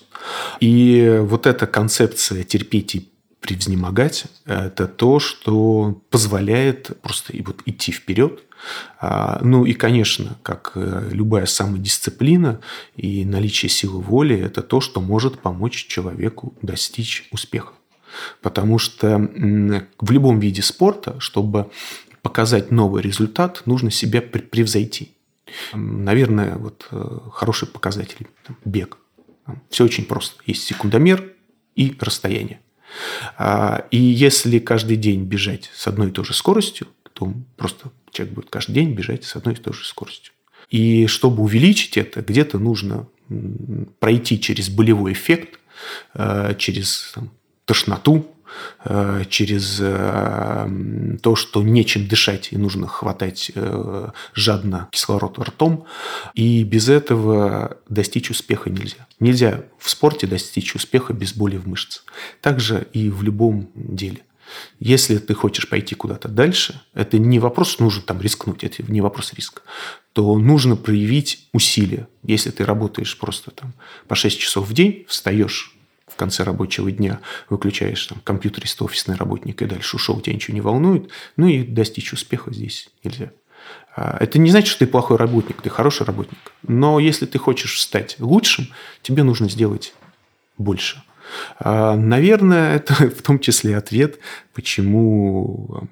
И вот эта концепция терпеть и превзнемогать – это то, что позволяет просто и вот идти вперед, а, ну и, конечно, как э, любая самодисциплина и наличие силы воли – это то, что может помочь человеку достичь успеха. Потому что в любом виде спорта, чтобы показать новый результат, нужно себя превзойти. Наверное, вот э, хороший показатель – бег. Все очень просто. Есть секундомер и расстояние. А, и если каждый день бежать с одной и той же скоростью, то просто человек будет каждый день бежать с одной и той же скоростью. И чтобы увеличить это, где-то нужно пройти через болевой эффект, э, через там, тошноту, через э, то, что нечем дышать и нужно хватать жадно кислород ртом. И без этого достичь успеха нельзя. Нельзя в спорте достичь успеха без боли в мышцах. Также и в любом деле. Если ты хочешь пойти куда-то дальше, это не вопрос, нужно там рискнуть, это не вопрос риска, то нужно проявить усилия. Если ты работаешь просто там по 6 часов в день, встаешь в конце рабочего дня, выключаешь там компьютерист, офисный работник и дальше ушел, тебя ничего не волнует, ну и достичь успеха здесь нельзя. А, это не значит, что ты плохой работник, ты хороший работник. Но если ты хочешь стать лучшим, тебе нужно сделать больше. А, наверное, это в том числе ответ, почему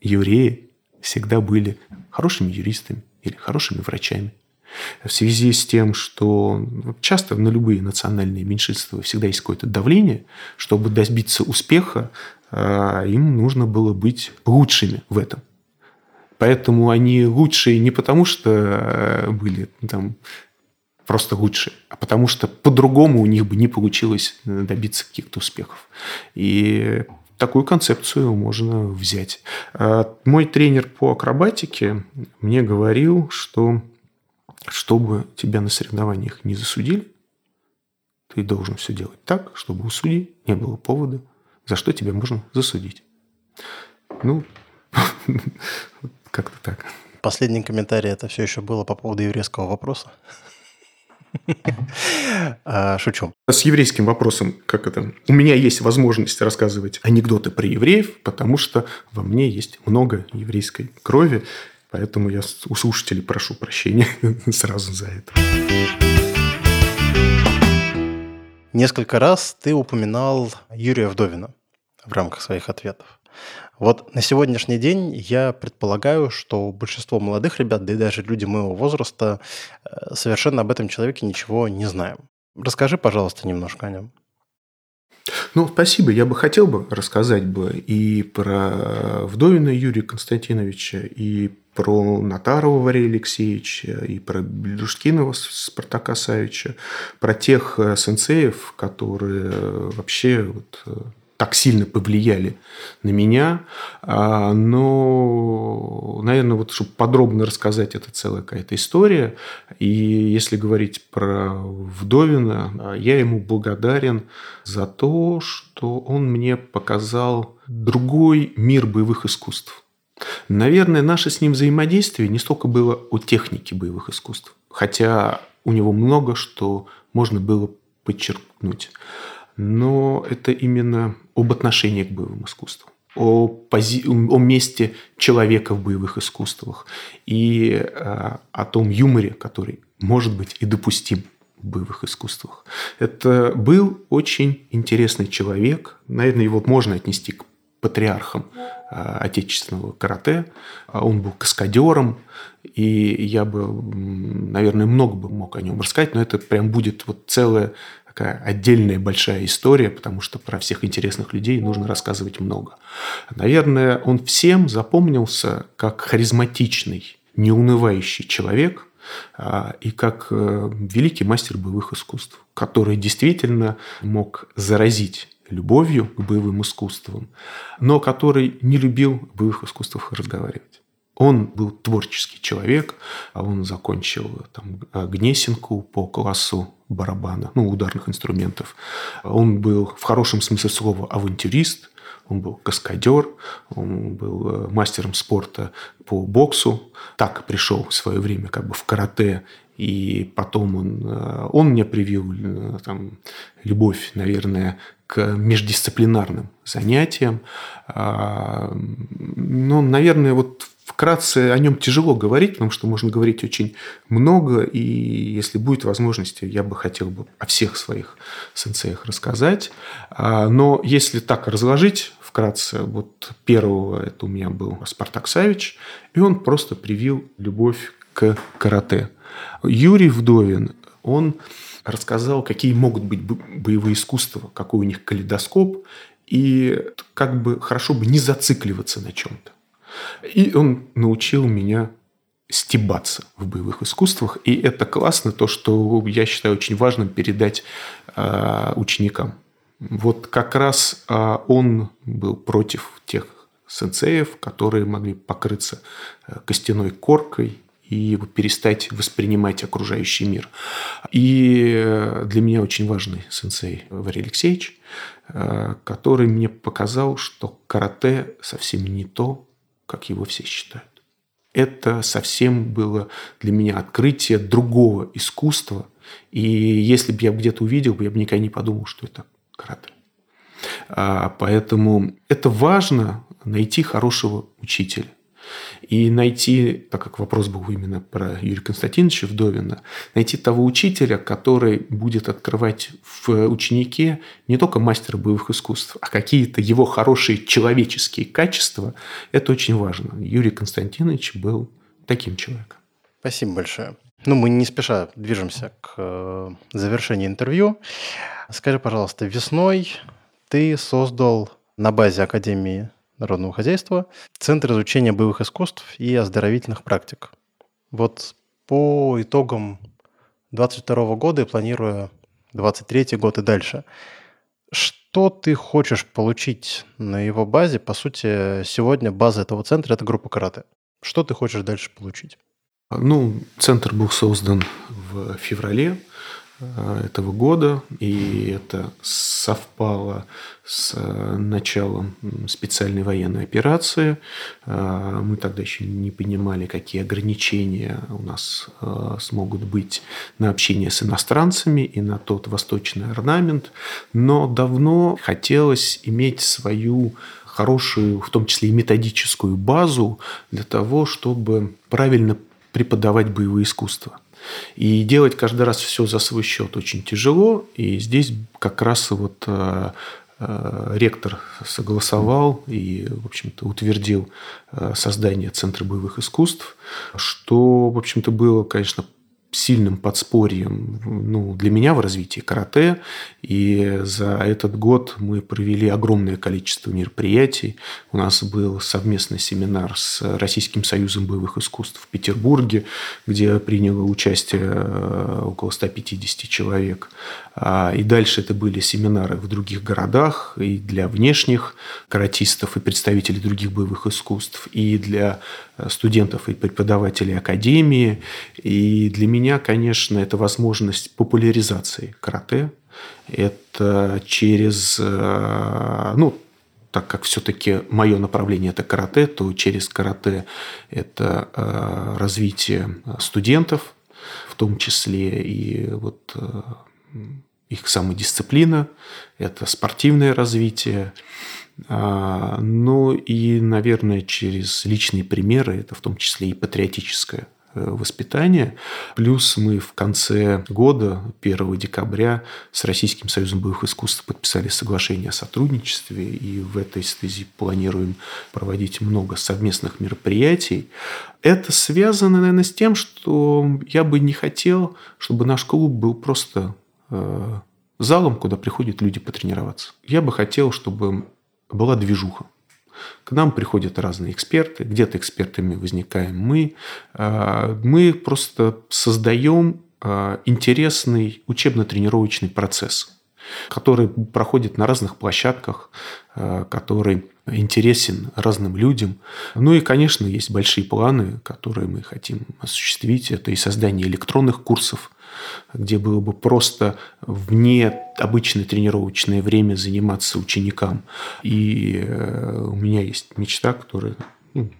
евреи всегда были хорошими юристами или хорошими врачами. В связи с тем, что часто на любые национальные меньшинства всегда есть какое-то давление, чтобы добиться успеха, а, им нужно было быть лучшими в этом. Поэтому они лучшие не потому, что э, были там просто лучше, а потому что по-другому у них бы не получилось э, добиться каких-то успехов. И такую концепцию можно взять. А мой тренер по акробатике мне говорил, что чтобы тебя на соревнованиях не засудили, ты должен все делать так, чтобы у судей не было повода, за что тебя можно засудить. Ну, как-то так. Последний комментарий это все еще было по поводу еврейского вопроса. А, шучу. С еврейским вопросом, как это? У меня есть возможность рассказывать анекдоты про евреев, потому что во мне есть много еврейской крови, поэтому я у слушателей прошу прощения сразу за это. Несколько раз ты упоминал Юрия Вдовина в рамках своих ответов. Вот на сегодняшний день я предполагаю, что большинство молодых ребят, да и даже люди моего возраста, э, совершенно об этом человеке ничего не знаем. Расскажи, пожалуйста, немножко о нем. Ну, спасибо. Я бы хотел бы рассказать бы и про Вдовина Юрия Константиновича, и про Натарова Вария Алексеевича, и про Бельдушкинова Спартака Савича, про тех э, сенсеев, которые вообще вот э, так сильно повлияли на меня. А, но, наверное, вот чтобы подробно рассказать, это целая какая-то история. И если говорить про Вдовина, я ему благодарен за то, что он мне показал другой мир боевых искусств. Наверное, наше с ним взаимодействие не столько было о технике боевых искусств, хотя у него много что можно было подчеркнуть но это именно об отношении к боевым искусствам о, пози... о месте человека в боевых искусствах и э, о том юморе, который может быть и допустим в боевых искусствах. Это был очень интересный человек. Наверное, его можно отнести к патриархам э, отечественного карате. Он был каскадером, и я бы, наверное, много бы мог о нем рассказать, но это прям будет вот целая такая отдельная большая история, потому что про всех интересных людей нужно рассказывать много. Наверное, он всем запомнился как харизматичный, неунывающий человек а, и как э, великий мастер боевых искусств, который действительно мог заразить любовью к боевым искусствам, но который не любил в боевых искусствах разговаривать. Он был творческий человек, а он закончил там, Гнесинку по классу барабана, ну, ударных инструментов. Он был в хорошем смысле слова авантюрист, он был каскадер, он был э, мастером спорта по боксу. Так пришел в свое время как бы в карате и потом он, э, он мне привил э, там, любовь, наверное, к междисциплинарным занятиям. А, ну, наверное, вот Вкратце о нем тяжело говорить, потому что можно говорить очень много, и если будет возможность, я бы хотел бы о всех своих сенсеях рассказать. А, но если так разложить вкратце, вот первого это у меня был Спартак Савич, и он просто привил любовь к карате. Юрий Вдовин, он рассказал, какие могут быть боевые искусства, какой у них калейдоскоп, и как бы хорошо бы не зацикливаться на чем-то. И он научил меня стебаться в боевых искусствах. И это классно, то, что я считаю очень важным передать э, ученикам. Вот как раз э, он был против тех сенсеев, которые могли покрыться э, костяной коркой и перестать воспринимать окружающий мир. И э, для меня очень важный сенсей Варий Алексеевич, э, который мне показал, что карате совсем не то, как его все считают. Это совсем было для меня открытие другого искусства. И если бы я где-то увидел, я бы никогда не подумал, что это карате. А, поэтому это важно найти хорошего учителя. И найти, так как вопрос был именно про Юрия Константиновича Вдовина, найти того учителя, который будет открывать в ученике не только мастера боевых искусств, а какие-то его хорошие человеческие качества, это очень важно. Юрий Константинович был таким человеком. Спасибо большое. Ну, мы не спеша движемся к э, завершению интервью. Скажи, пожалуйста, весной ты создал на базе Академии народного хозяйства, Центр изучения боевых искусств и оздоровительных практик. Вот по итогам 2022 года и планируя 2023 год и дальше, что ты хочешь получить на его базе? По сути, сегодня база этого центра – это группа карате. Что ты хочешь дальше получить? Ну, центр был создан в феврале этого года, и это совпало с э, началом специальной военной операции. Э, мы тогда еще не понимали, какие ограничения у нас смогут быть на общение с иностранцами и на тот восточный орнамент, но давно хотелось иметь свою хорошую, в том числе и методическую базу для того, чтобы правильно преподавать боевые искусства. И делать каждый раз все за свой счет очень тяжело. И здесь как раз вот э, э, ректор согласовал и, в общем-то, утвердил э, создание Центра боевых искусств, что, в общем-то, было, конечно, сильным подспорьем ну, для меня в развитии карате. И за этот год мы провели огромное количество мероприятий. У нас был совместный семинар с Российским союзом боевых искусств в Петербурге, где приняло участие э, около 150 человек. А, и дальше это были семинары в других городах и для внешних каратистов и представителей других боевых искусств, и для студентов и преподавателей академии. И для меня, конечно, это возможность популяризации карате. Это через, э, ну, так как все-таки мое направление это карате, то через карате это развитие студентов, в том числе и вот их самодисциплина, это спортивное развитие, ну и, наверное, через личные примеры, это в том числе и патриотическое э, воспитание. Плюс мы в конце года, 1 декабря, с Российским союзом боевых искусств подписали соглашение о сотрудничестве, и в этой связи планируем проводить много совместных мероприятий. Это связано, наверное, с тем, что я бы не хотел, чтобы наш клуб был просто Э, залом, куда приходят люди потренироваться. Я бы хотел, чтобы была движуха. К нам приходят разные эксперты, где-то экспертами возникаем мы. Э, мы просто создаем э, интересный учебно-тренировочный процесс, который проходит на разных площадках, который интересен разным людям. Ну и, конечно, есть большие планы, которые мы хотим осуществить. Это и создание электронных курсов, где было бы просто вне обычное тренировочное время заниматься ученикам. И э, у меня есть мечта, которая ну,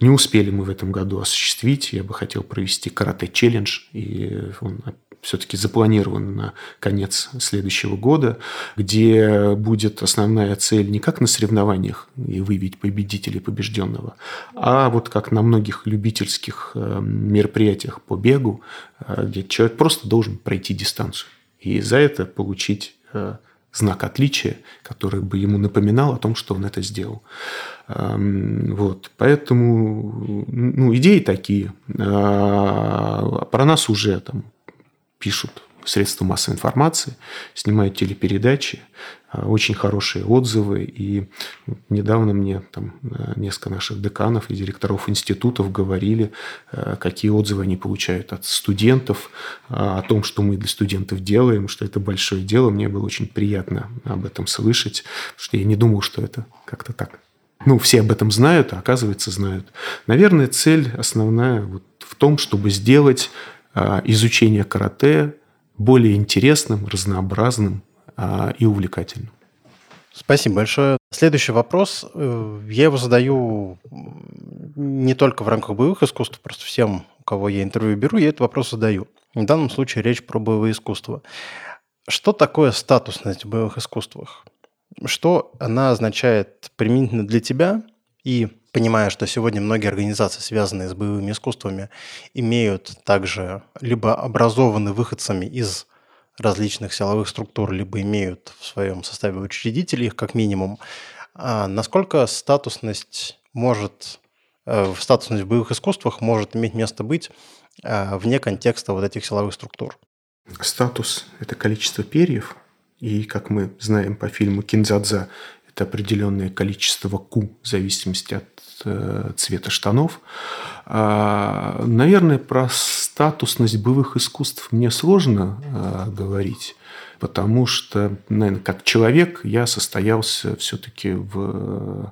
не успели мы в этом году осуществить. Я бы хотел провести карате-челлендж, и он все-таки запланирован на конец следующего года, где будет основная цель не как на соревнованиях и выявить победителя и побежденного, а вот как на многих любительских э, мероприятиях по бегу, э, где человек просто должен пройти дистанцию и за это получить э, знак отличия, который бы ему напоминал о том, что он это сделал. Эм, вот. Поэтому ну, идеи такие. А, про нас уже там пишут средства массовой информации, снимают телепередачи, а, очень хорошие отзывы. И недавно мне там а, несколько наших деканов и директоров институтов говорили, а, какие отзывы они получают от студентов, о том, что мы для студентов делаем, что это большое дело. Мне было очень приятно об этом слышать, потому что я не думал, что это как-то так. Ну, все об этом знают, а оказывается знают. Наверное, цель основная вот в том, чтобы сделать изучение карате более интересным, разнообразным а, и увлекательным. Спасибо большое. Следующий вопрос. Э, я его задаю не только в рамках боевых искусств, просто всем, у кого я интервью беру, я этот вопрос задаю. В данном случае речь про боевые искусства. Что такое статусность в боевых искусствах? Что она означает применительно для тебя и понимая, что сегодня многие организации, связанные с боевыми искусствами, имеют также либо образованы выходцами из различных силовых структур, либо имеют в своем составе учредителей их как минимум. А насколько статусность может, э, статусность в боевых искусствах может иметь место быть э, вне контекста вот этих силовых структур? Статус – это количество перьев, и, как мы знаем по фильму «Кинзадза», это определенное количество ку в зависимости от э, цвета штанов. А, наверное, про статусность боевых искусств мне сложно э, говорить, потому что, наверное, как человек я состоялся все-таки в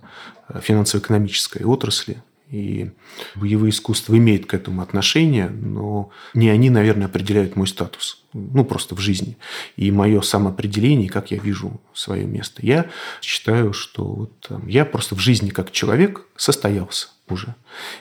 э, финансово-экономической отрасли. И боевые искусства имеют к этому отношение, но не они, наверное, определяют мой статус. Ну, просто в жизни. И мое самоопределение, как я вижу свое место. Я считаю, что вот я просто в жизни как человек состоялся уже.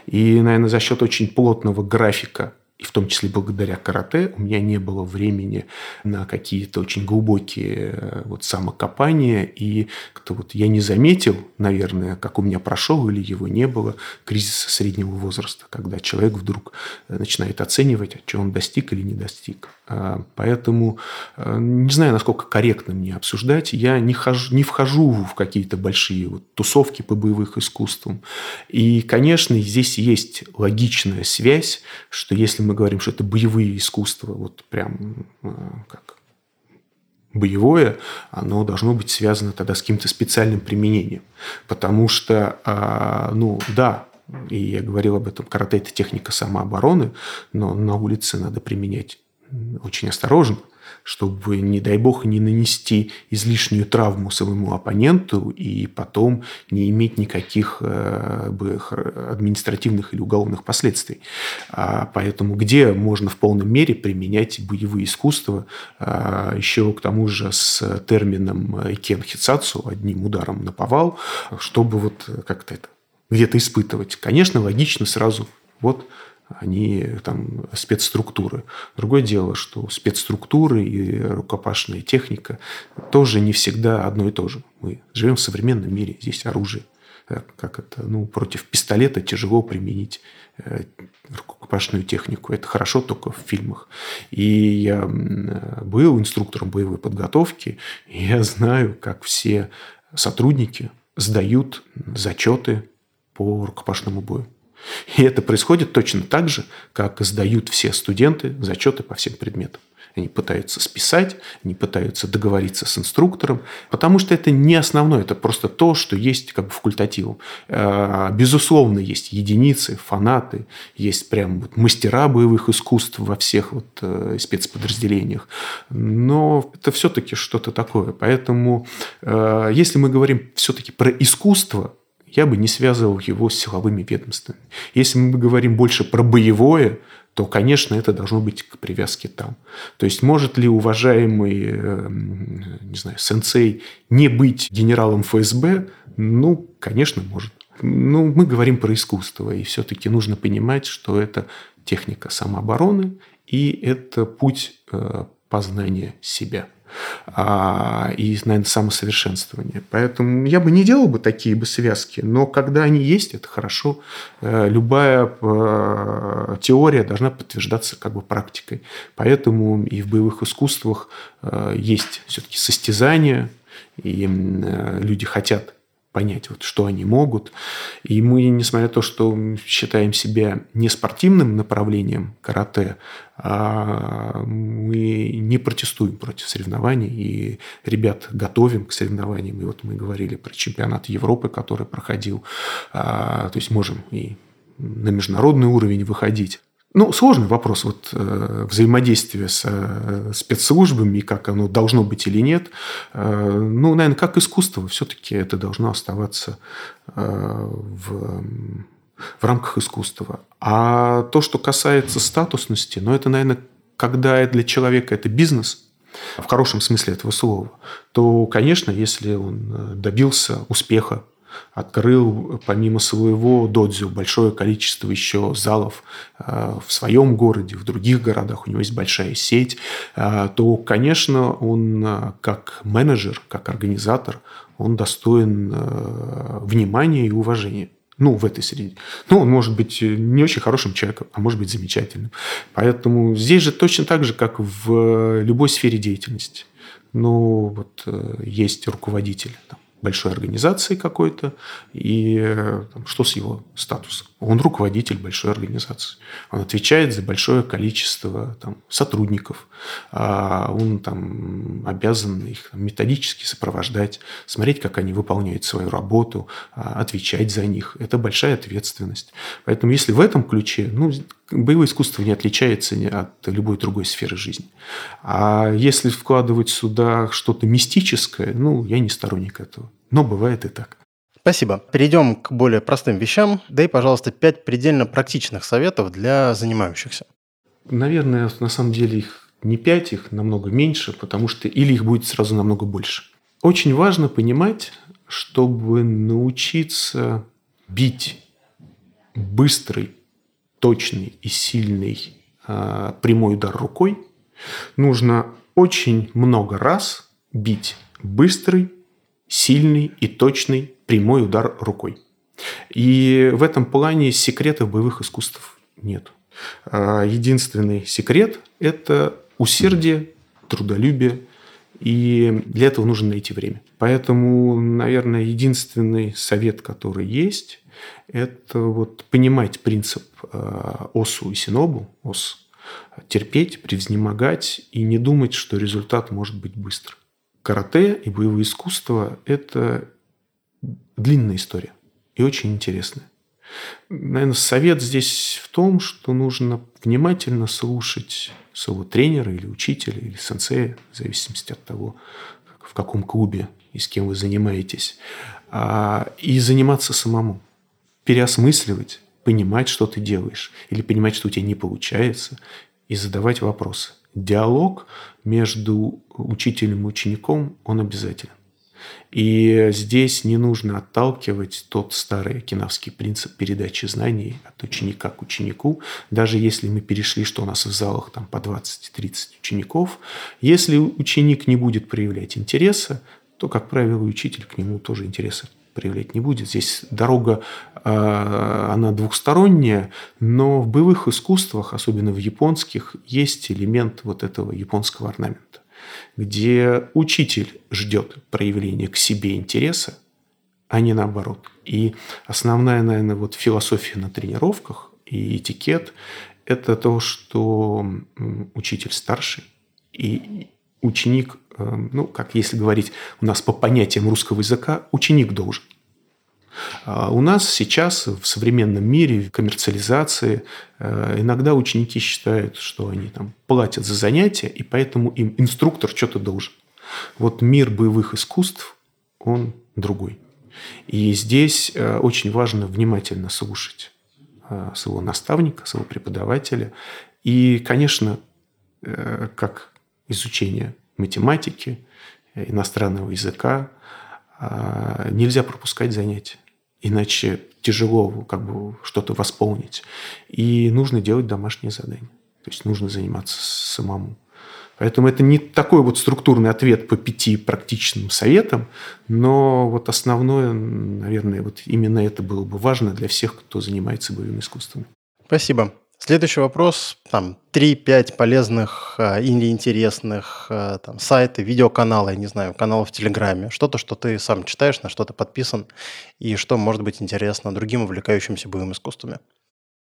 И, наверное, за счет очень плотного графика и в том числе благодаря карате, у меня не было времени на какие-то очень глубокие э, вот самокопания, и как-то вот я не заметил, наверное, как у меня прошел или его не было, кризиса среднего возраста, когда человек вдруг э, начинает оценивать, что он достиг или не достиг. А, поэтому э, не знаю, насколько корректно мне обсуждать. Я не, хожу, не вхожу в какие-то большие вот тусовки по боевых искусствам. И, конечно, здесь есть логичная связь, что если мы говорим, что это боевые искусства, вот прям э, как боевое, оно должно быть связано тогда с каким-то специальным применением. Потому что, а, ну да, и я говорил об этом, карате – это техника самообороны, но на улице надо применять очень осторожно, чтобы, не дай бог, не нанести излишнюю травму своему оппоненту и потом не иметь никаких э, административных или уголовных последствий. А поэтому где можно в полной мере применять боевые искусства, а, еще к тому же с термином кен хицацу, одним ударом на повал, чтобы вот как-то это где-то испытывать. Конечно, логично сразу вот они там спецструктуры. Другое дело, что спецструктуры и рукопашная техника тоже не всегда одно и то же. Мы живем в современном мире, здесь оружие. Как это, ну, против пистолета тяжело применить э, рукопашную технику. Это хорошо только в фильмах. И я был инструктором боевой подготовки, и я знаю, как все сотрудники сдают зачеты по рукопашному бою. И это происходит точно так же, как сдают все студенты зачеты по всем предметам. Они пытаются списать, они пытаются договориться с инструктором, потому что это не основное, это просто то, что есть как бы факультативом. А, безусловно, есть единицы, фанаты, есть прям вот мастера боевых искусств во всех вот э, спецподразделениях, но это все-таки что-то такое. Поэтому, э, если мы говорим все-таки про искусство, я бы не связывал его с силовыми ведомствами. Если мы говорим больше про боевое, то, конечно, это должно быть к привязке там. То есть, может ли уважаемый, эм, не знаю, сенсей не быть генералом ФСБ? Ну, конечно, может. Ну, мы говорим про искусство, и все-таки нужно понимать, что это техника самообороны, и это путь э, познания себя и, наверное, самосовершенствование. Поэтому я бы не делал бы такие бы связки, но когда они есть, это хорошо. Э, любая э, теория должна подтверждаться как бы практикой. Поэтому и в боевых искусствах э, есть все-таки состязания, и люди хотят понять, вот, что они могут. И мы, несмотря на то, что считаем себя не спортивным направлением карате, а мы не протестуем против соревнований, и ребят готовим к соревнованиям. И вот мы говорили про чемпионат Европы, который проходил. А, то есть можем и на международный уровень выходить. Ну, сложный вопрос вот, э, взаимодействия с э, спецслужбами, как оно должно быть или нет. Э, ну, наверное, как искусство, все-таки это должно оставаться э, в, в рамках искусства. А то, что касается статусности, ну, это, наверное, когда для человека это бизнес, в хорошем смысле этого слова, то, конечно, если он э, добился успеха открыл помимо своего додзю большое количество еще залов э, в своем городе, в других городах, у него есть большая сеть, э, то, конечно, он э, как менеджер, как организатор, он достоин внимания и уважения. Ну, в этой среде. Ну, он может быть не очень хорошим человеком, а может быть замечательным. Поэтому здесь же точно так же, как в любой сфере деятельности. Ну, вот есть руководитель, там, большой организации какой-то, и там, что с его статусом? Он руководитель большой организации. Он отвечает за большое количество там, сотрудников. А он там, обязан их методически сопровождать, смотреть, как они выполняют свою работу, а, отвечать за них. Это большая ответственность. Поэтому если в этом ключе, ну, боевое искусство не отличается от любой другой сферы жизни. А если вкладывать сюда что-то мистическое, ну, я не сторонник этого. Но бывает и так. Спасибо. Перейдем к более простым вещам. Дай, пожалуйста, пять предельно практичных советов для занимающихся. Наверное, на самом деле их не пять, их намного меньше, потому что или их будет сразу намного больше. Очень важно понимать, чтобы научиться бить быстрый, точный и сильный э, прямой удар рукой, нужно очень много раз бить быстрый, сильный и точный прямой удар рукой. И в этом плане секретов боевых искусств нет. А, единственный секрет – это усердие, трудолюбие, и для этого нужно найти время. Поэтому, наверное, единственный совет, который есть, это вот понимать принцип а, ОСУ и Синобу, ОС, терпеть, превзнемогать и не думать, что результат может быть быстр. Карате и боевое искусство – это длинная история и очень интересная. Наверное, совет здесь в том, что нужно внимательно слушать своего тренера или учителя, или сенсея, в зависимости от того, в каком клубе и с кем вы занимаетесь, а, и заниматься самому, переосмысливать, понимать, что ты делаешь, или понимать, что у тебя не получается, и задавать вопросы. Диалог между учителем и учеником, он обязателен. И здесь не нужно отталкивать тот старый кинавский принцип передачи знаний от ученика к ученику. Даже если мы перешли, что у нас в залах там по 20-30 учеников, если ученик не будет проявлять интереса, то, как правило, учитель к нему тоже интереса проявлять не будет. Здесь дорога, а, она двухсторонняя, но в боевых искусствах, особенно в японских, есть элемент вот этого японского орнамента, где учитель ждет проявления к себе интереса, а не наоборот. И основная, наверное, вот философия на тренировках и этикет – это то, что учитель старший, и ученик, э, ну, как если говорить у нас по понятиям русского языка, ученик должен. А у нас сейчас в современном мире, коммерциализации, э, иногда ученики считают, что они там платят за занятия, и поэтому им инструктор что-то должен. Вот мир боевых искусств, он другой. И здесь э, очень важно внимательно слушать своего наставника, своего преподавателя. И, конечно, как изучения математики, иностранного языка, нельзя пропускать занятия. Иначе тяжело как бы что-то восполнить. И нужно делать домашние задания. То есть нужно заниматься самому. Поэтому это не такой вот структурный ответ по пяти практичным советам, но вот основное, наверное, вот именно это было бы важно для всех, кто занимается боевым искусством. Спасибо. Следующий вопрос. Там 3-5 полезных а, или интересных а, там, сайты, видеоканалы, я не знаю, каналов в Телеграме. Что-то, что ты сам читаешь, на что то подписан, и что может быть интересно другим увлекающимся боевым искусствами.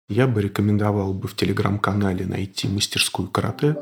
Я бы рекомендовал бы в Телеграм-канале найти мастерскую карате.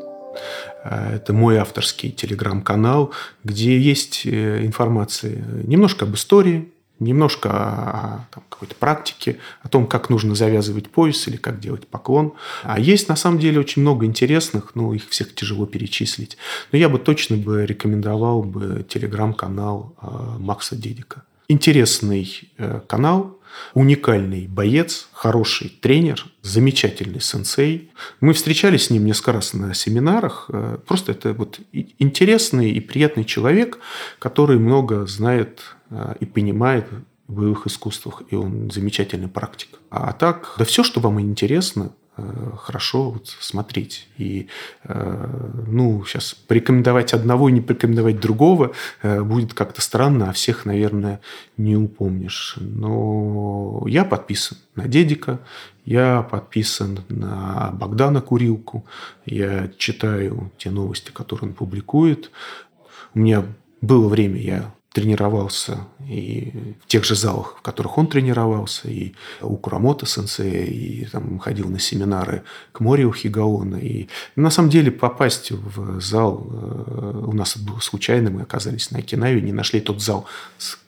А, это мой авторский телеграм-канал, где есть э, информация немножко об истории, немножко там, какой-то практике, о том, как нужно завязывать пояс или как делать поклон. А есть на самом деле очень много интересных, но их всех тяжело перечислить. Но я бы точно бы рекомендовал бы телеграм-канал э, Макса Дедика. Интересный э, канал, уникальный боец, хороший тренер, замечательный сенсей. Мы встречались с ним несколько раз на семинарах. Э, просто это вот интересный и приятный человек, который много знает и понимает в боевых искусствах, и он замечательный практик. А так, да все, что вам интересно, э, хорошо вот смотреть. И, э, ну, сейчас порекомендовать одного и не порекомендовать другого будет как-то странно, а всех, наверное, не упомнишь. Но я подписан на Дедика, я подписан на Богдана Курилку, я читаю те новости, которые он публикует. У меня было время, я тренировался и в тех же залах, в которых он тренировался, и у Курамото сенсея, и там ходил на семинары к Морио Хигаона. И на самом деле попасть в зал э, у нас было случайно, мы оказались на Окинаве, не нашли тот зал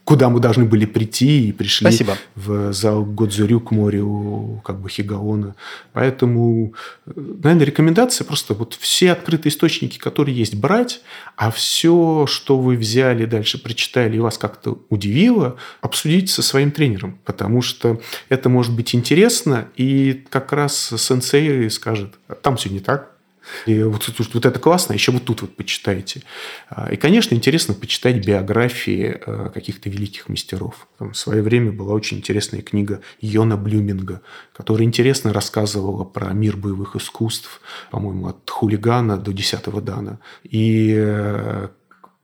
куда мы должны были прийти, и пришли Спасибо. в зал Годзурю к морю как бы Хигаона. Поэтому, наверное, рекомендация просто вот все открытые источники, которые есть, брать, а все, что вы взяли дальше, прочитали и вас как-то удивило, обсудить со своим тренером, потому что это может быть интересно, и как раз сенсей скажет, там все не так, и вот, вот, вот это классно, еще вот тут вот почитайте. А, и, конечно, интересно почитать биографии э, каких-то великих мастеров. Там в свое время была очень интересная книга Йона Блюминга, которая интересно рассказывала про мир боевых искусств, по-моему, от хулигана до десятого дана. И э,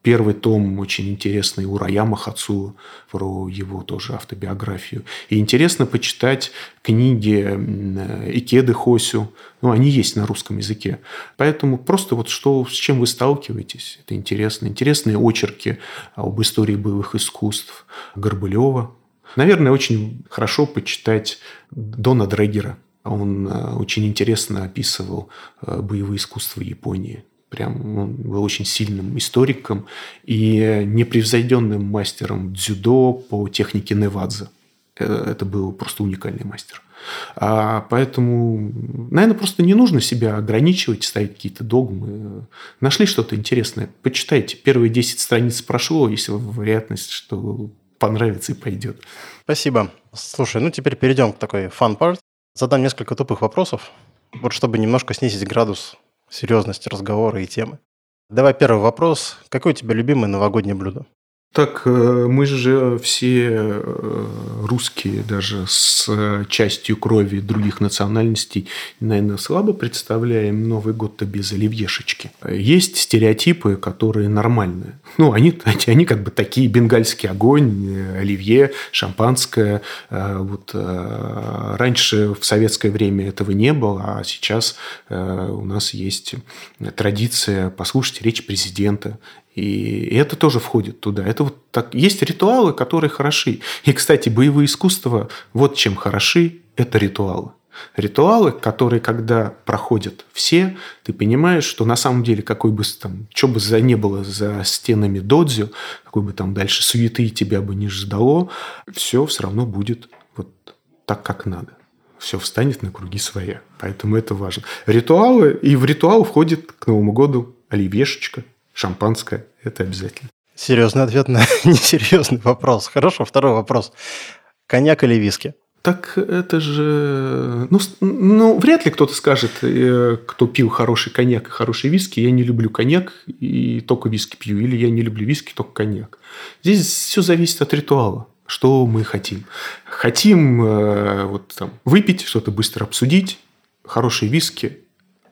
Первый том очень интересный у Раяма Хацула, про его тоже автобиографию. И интересно почитать книги Икеды Хосю. Ну, они есть на русском языке. Поэтому просто вот что, с чем вы сталкиваетесь, это интересно. Интересные очерки об истории боевых искусств Горбылева. Наверное, очень хорошо почитать Дона Дрегера. Он э, очень интересно описывал э, боевые искусства Японии. Прям он был очень сильным историком и непревзойденным мастером дзюдо по технике Невадзе. Э, это был просто уникальный мастер. А поэтому, наверное, просто не нужно себя ограничивать, ставить какие-то догмы. Нашли что-то интересное, почитайте. Первые 10 страниц прошло, если вероятность, что понравится и пойдет. Спасибо. Слушай, ну теперь перейдем к такой фан-парт. Задам несколько тупых вопросов, вот чтобы немножко снизить градус серьезности разговора и темы. Давай первый вопрос. Какое у тебя любимое новогоднее блюдо? Так э, мы же все э, русские, даже с э, частью крови других национальностей, наверное, слабо представляем Новый год-то без оливьешечки. Есть стереотипы, которые нормальные. Ну, они, они как бы такие, бенгальский огонь, оливье, шампанское. Вот раньше в советское время этого не было, а сейчас у нас есть традиция послушать речь президента и это тоже входит туда. Это вот так. Есть ритуалы, которые хороши. И, кстати, боевые искусства, вот чем хороши, это ритуалы. Ритуалы, которые, когда проходят все, ты понимаешь, что на самом деле, какой бы там, что бы за не было за стенами додзю, какой бы там дальше суеты тебя бы не ждало, все все равно будет вот так, как надо. Все встанет на круги своя. Поэтому это важно. Ритуалы, и в ритуал входит к Новому году оливьешечка, шампанское – это обязательно. Серьезный ответ на несерьезный вопрос. Хорошо, второй вопрос. Коньяк или виски? Так это же... Ну, ну, вряд ли кто-то скажет, э, кто пил хороший коньяк и хороший виски, я не люблю коньяк и только виски пью, или я не люблю виски, только коньяк. Здесь все зависит от ритуала что мы хотим. Хотим э, вот, там, выпить, что-то быстро обсудить, хорошие виски,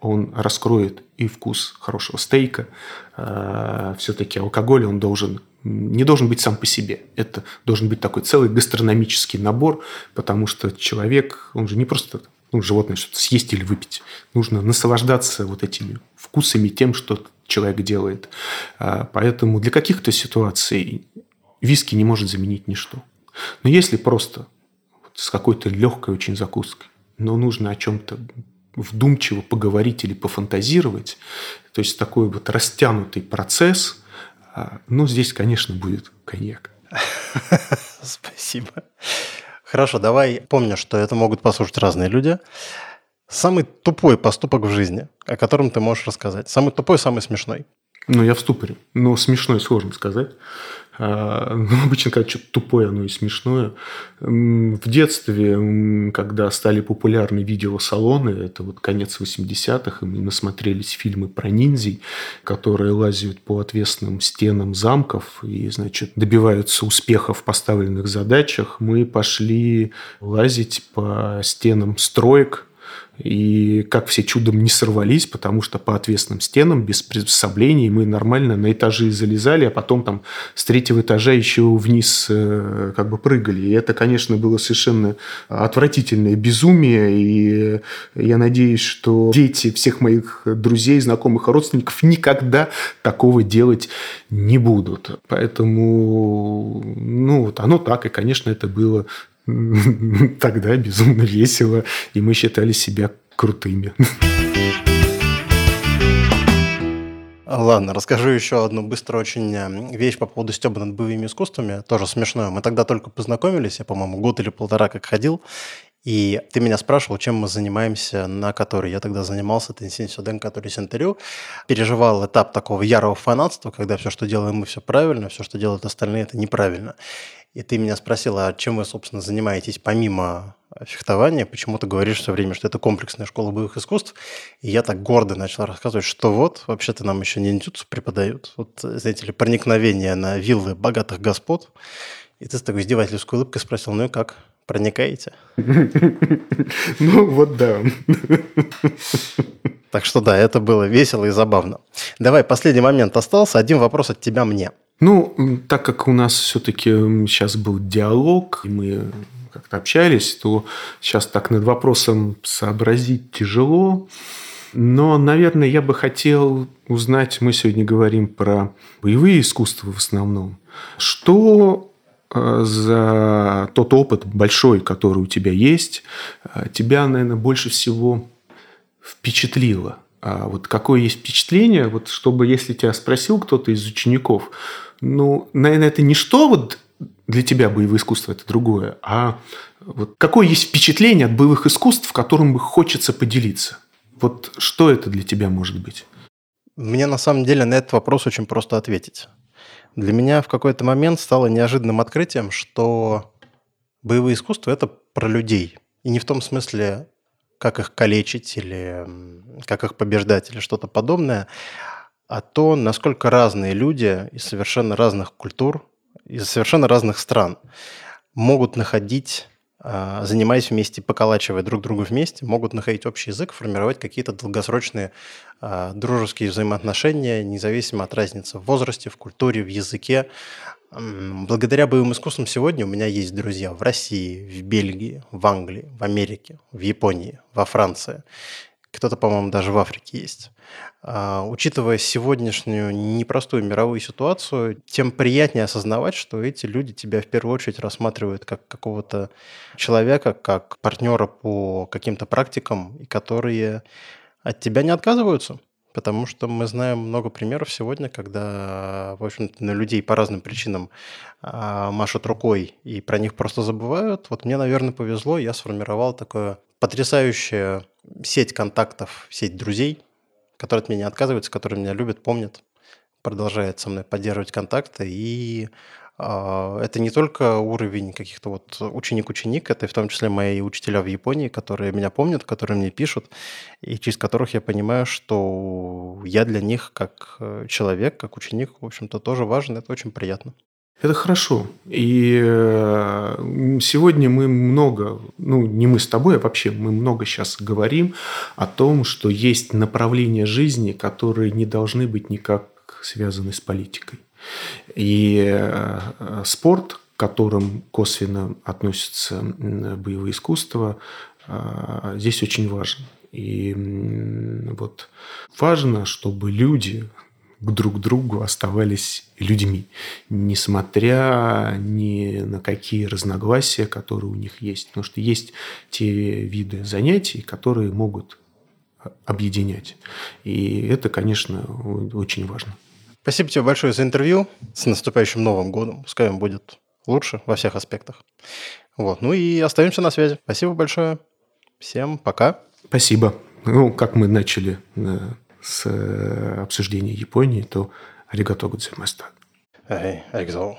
он раскроет и вкус хорошего стейка. А, Все-таки алкоголь, он должен не должен быть сам по себе. Это должен быть такой целый гастрономический набор, потому что человек, он же не просто ну, животное что-то съесть или выпить. Нужно наслаждаться вот этими вкусами, тем, что человек делает. А, поэтому для каких-то ситуаций виски не может заменить ничто. Но если просто с какой-то легкой очень закуской, но нужно о чем-то вдумчиво поговорить или пофантазировать. То есть такой вот растянутый процесс. А, ну, здесь, конечно, будет коньяк. Спасибо. Хорошо, давай помню, что это могут послушать разные люди. Самый тупой поступок в жизни, о котором ты можешь рассказать. Самый тупой, самый смешной. Ну, я в ступоре. Но смешной сложно сказать. А, ну, обычно, когда что-то тупое, оно и смешное. В детстве, когда стали популярны видеосалоны, это вот конец 80-х, и мы насмотрелись фильмы про ниндзей, которые лазят по отвесным стенам замков и, значит, добиваются успеха в поставленных задачах, мы пошли лазить по стенам строек, и как все чудом не сорвались, потому что по отвесным стенам, без приспособлений, мы нормально на этажи залезали, а потом там с третьего этажа еще вниз э, как бы прыгали. И это, конечно, было совершенно отвратительное безумие. И я надеюсь, что дети всех моих друзей, знакомых, родственников никогда такого делать не будут. Поэтому, ну, вот оно так. И, конечно, это было тогда безумно весело, и мы считали себя крутыми. Ладно, расскажу еще одну быстро очень э, вещь по поводу стеба над боевыми искусствами. Тоже смешное. Мы тогда только познакомились, я, по-моему, год или полтора как ходил. И ты меня спрашивал, чем мы занимаемся на которой. Я тогда занимался Тенсин Сюден, который Сентерю. Переживал этап такого ярого фанатства, когда все, что делаем мы, все правильно, все, что делают остальные, это неправильно. И ты меня спросил, а чем вы, собственно, занимаетесь помимо фехтования? Почему ты говоришь все время, что это комплексная школа боевых искусств? И я так гордо начал рассказывать, что вот, вообще-то нам еще ниндзюцу преподают. Вот, знаете ли, проникновение на виллы богатых господ. И ты с такой издевательской улыбкой спросил, ну и как? Проникаете? Ну, вот да. Так что да, это было весело и забавно. Давай, последний момент остался. Один вопрос от тебя мне. Ну, так как у нас все-таки сейчас был диалог, и мы как-то общались, то сейчас так над вопросом сообразить тяжело. Но, наверное, я бы хотел узнать, мы сегодня говорим про боевые искусства в основном. Что за тот опыт большой, который у тебя есть, э, тебя, наверное, больше всего впечатлило? А вот какое есть впечатление, вот чтобы, если тебя спросил кто-то из учеников, ну, наверное, это не что вот для тебя боевое искусство, это другое, а вот какое есть впечатление от боевых искусств, которым бы хочется поделиться? Вот что это для тебя может быть? Мне на самом деле на этот вопрос очень просто ответить. Для меня в какой-то момент стало неожиданным открытием, что боевые искусства – это про людей. И не в том смысле, как их калечить или как их побеждать или что-то подобное, а то, насколько разные люди из совершенно разных культур, из совершенно разных стран могут находить, занимаясь вместе, поколачивая друг друга вместе, могут находить общий язык, формировать какие-то долгосрочные а, дружеские взаимоотношения, независимо от разницы в возрасте, в культуре, в языке. Благодаря боевым искусствам сегодня у меня есть друзья в России, в Бельгии, в Англии, в Америке, в Японии, во Франции. Кто-то, по-моему, даже в Африке есть. А, учитывая сегодняшнюю непростую мировую ситуацию, тем приятнее осознавать, что эти люди тебя в первую очередь рассматривают как какого-то человека, как партнера по каким-то практикам, и которые от тебя не отказываются. Потому что мы знаем много примеров сегодня, когда, в общем-то, на людей по разным причинам а, машут рукой и про них просто забывают. Вот мне, наверное, повезло, я сформировал такую потрясающую сеть контактов, сеть друзей, которые от меня отказываются, которые меня любят, помнят, продолжают со мной поддерживать контакты. И это не только уровень каких-то вот ученик-ученик, это в том числе мои учителя в Японии, которые меня помнят, которые мне пишут, и через которых я понимаю, что я для них как э, человек, как ученик, в общем-то, тоже важен, это очень приятно. Это хорошо. И э, сегодня мы много, ну не мы с тобой, а вообще мы много сейчас говорим о том, что есть направления жизни, которые не должны быть никак связаны с политикой. И э, спорт, к которым косвенно относятся боевые искусства, э, здесь очень важен. И вот важно, чтобы люди, к друг другу оставались людьми, несмотря ни на какие разногласия, которые у них есть. Потому что есть те виды занятий, которые могут объединять. И это, конечно, очень важно. Спасибо тебе большое за интервью. С наступающим Новым годом. Пускай он будет лучше во всех аспектах. Вот. Ну и остаемся на связи. Спасибо большое. Всем пока. Спасибо. Ну, как мы начали э, с э, обсуждения Японии, то аригато гудзимаста. Эй, экзо.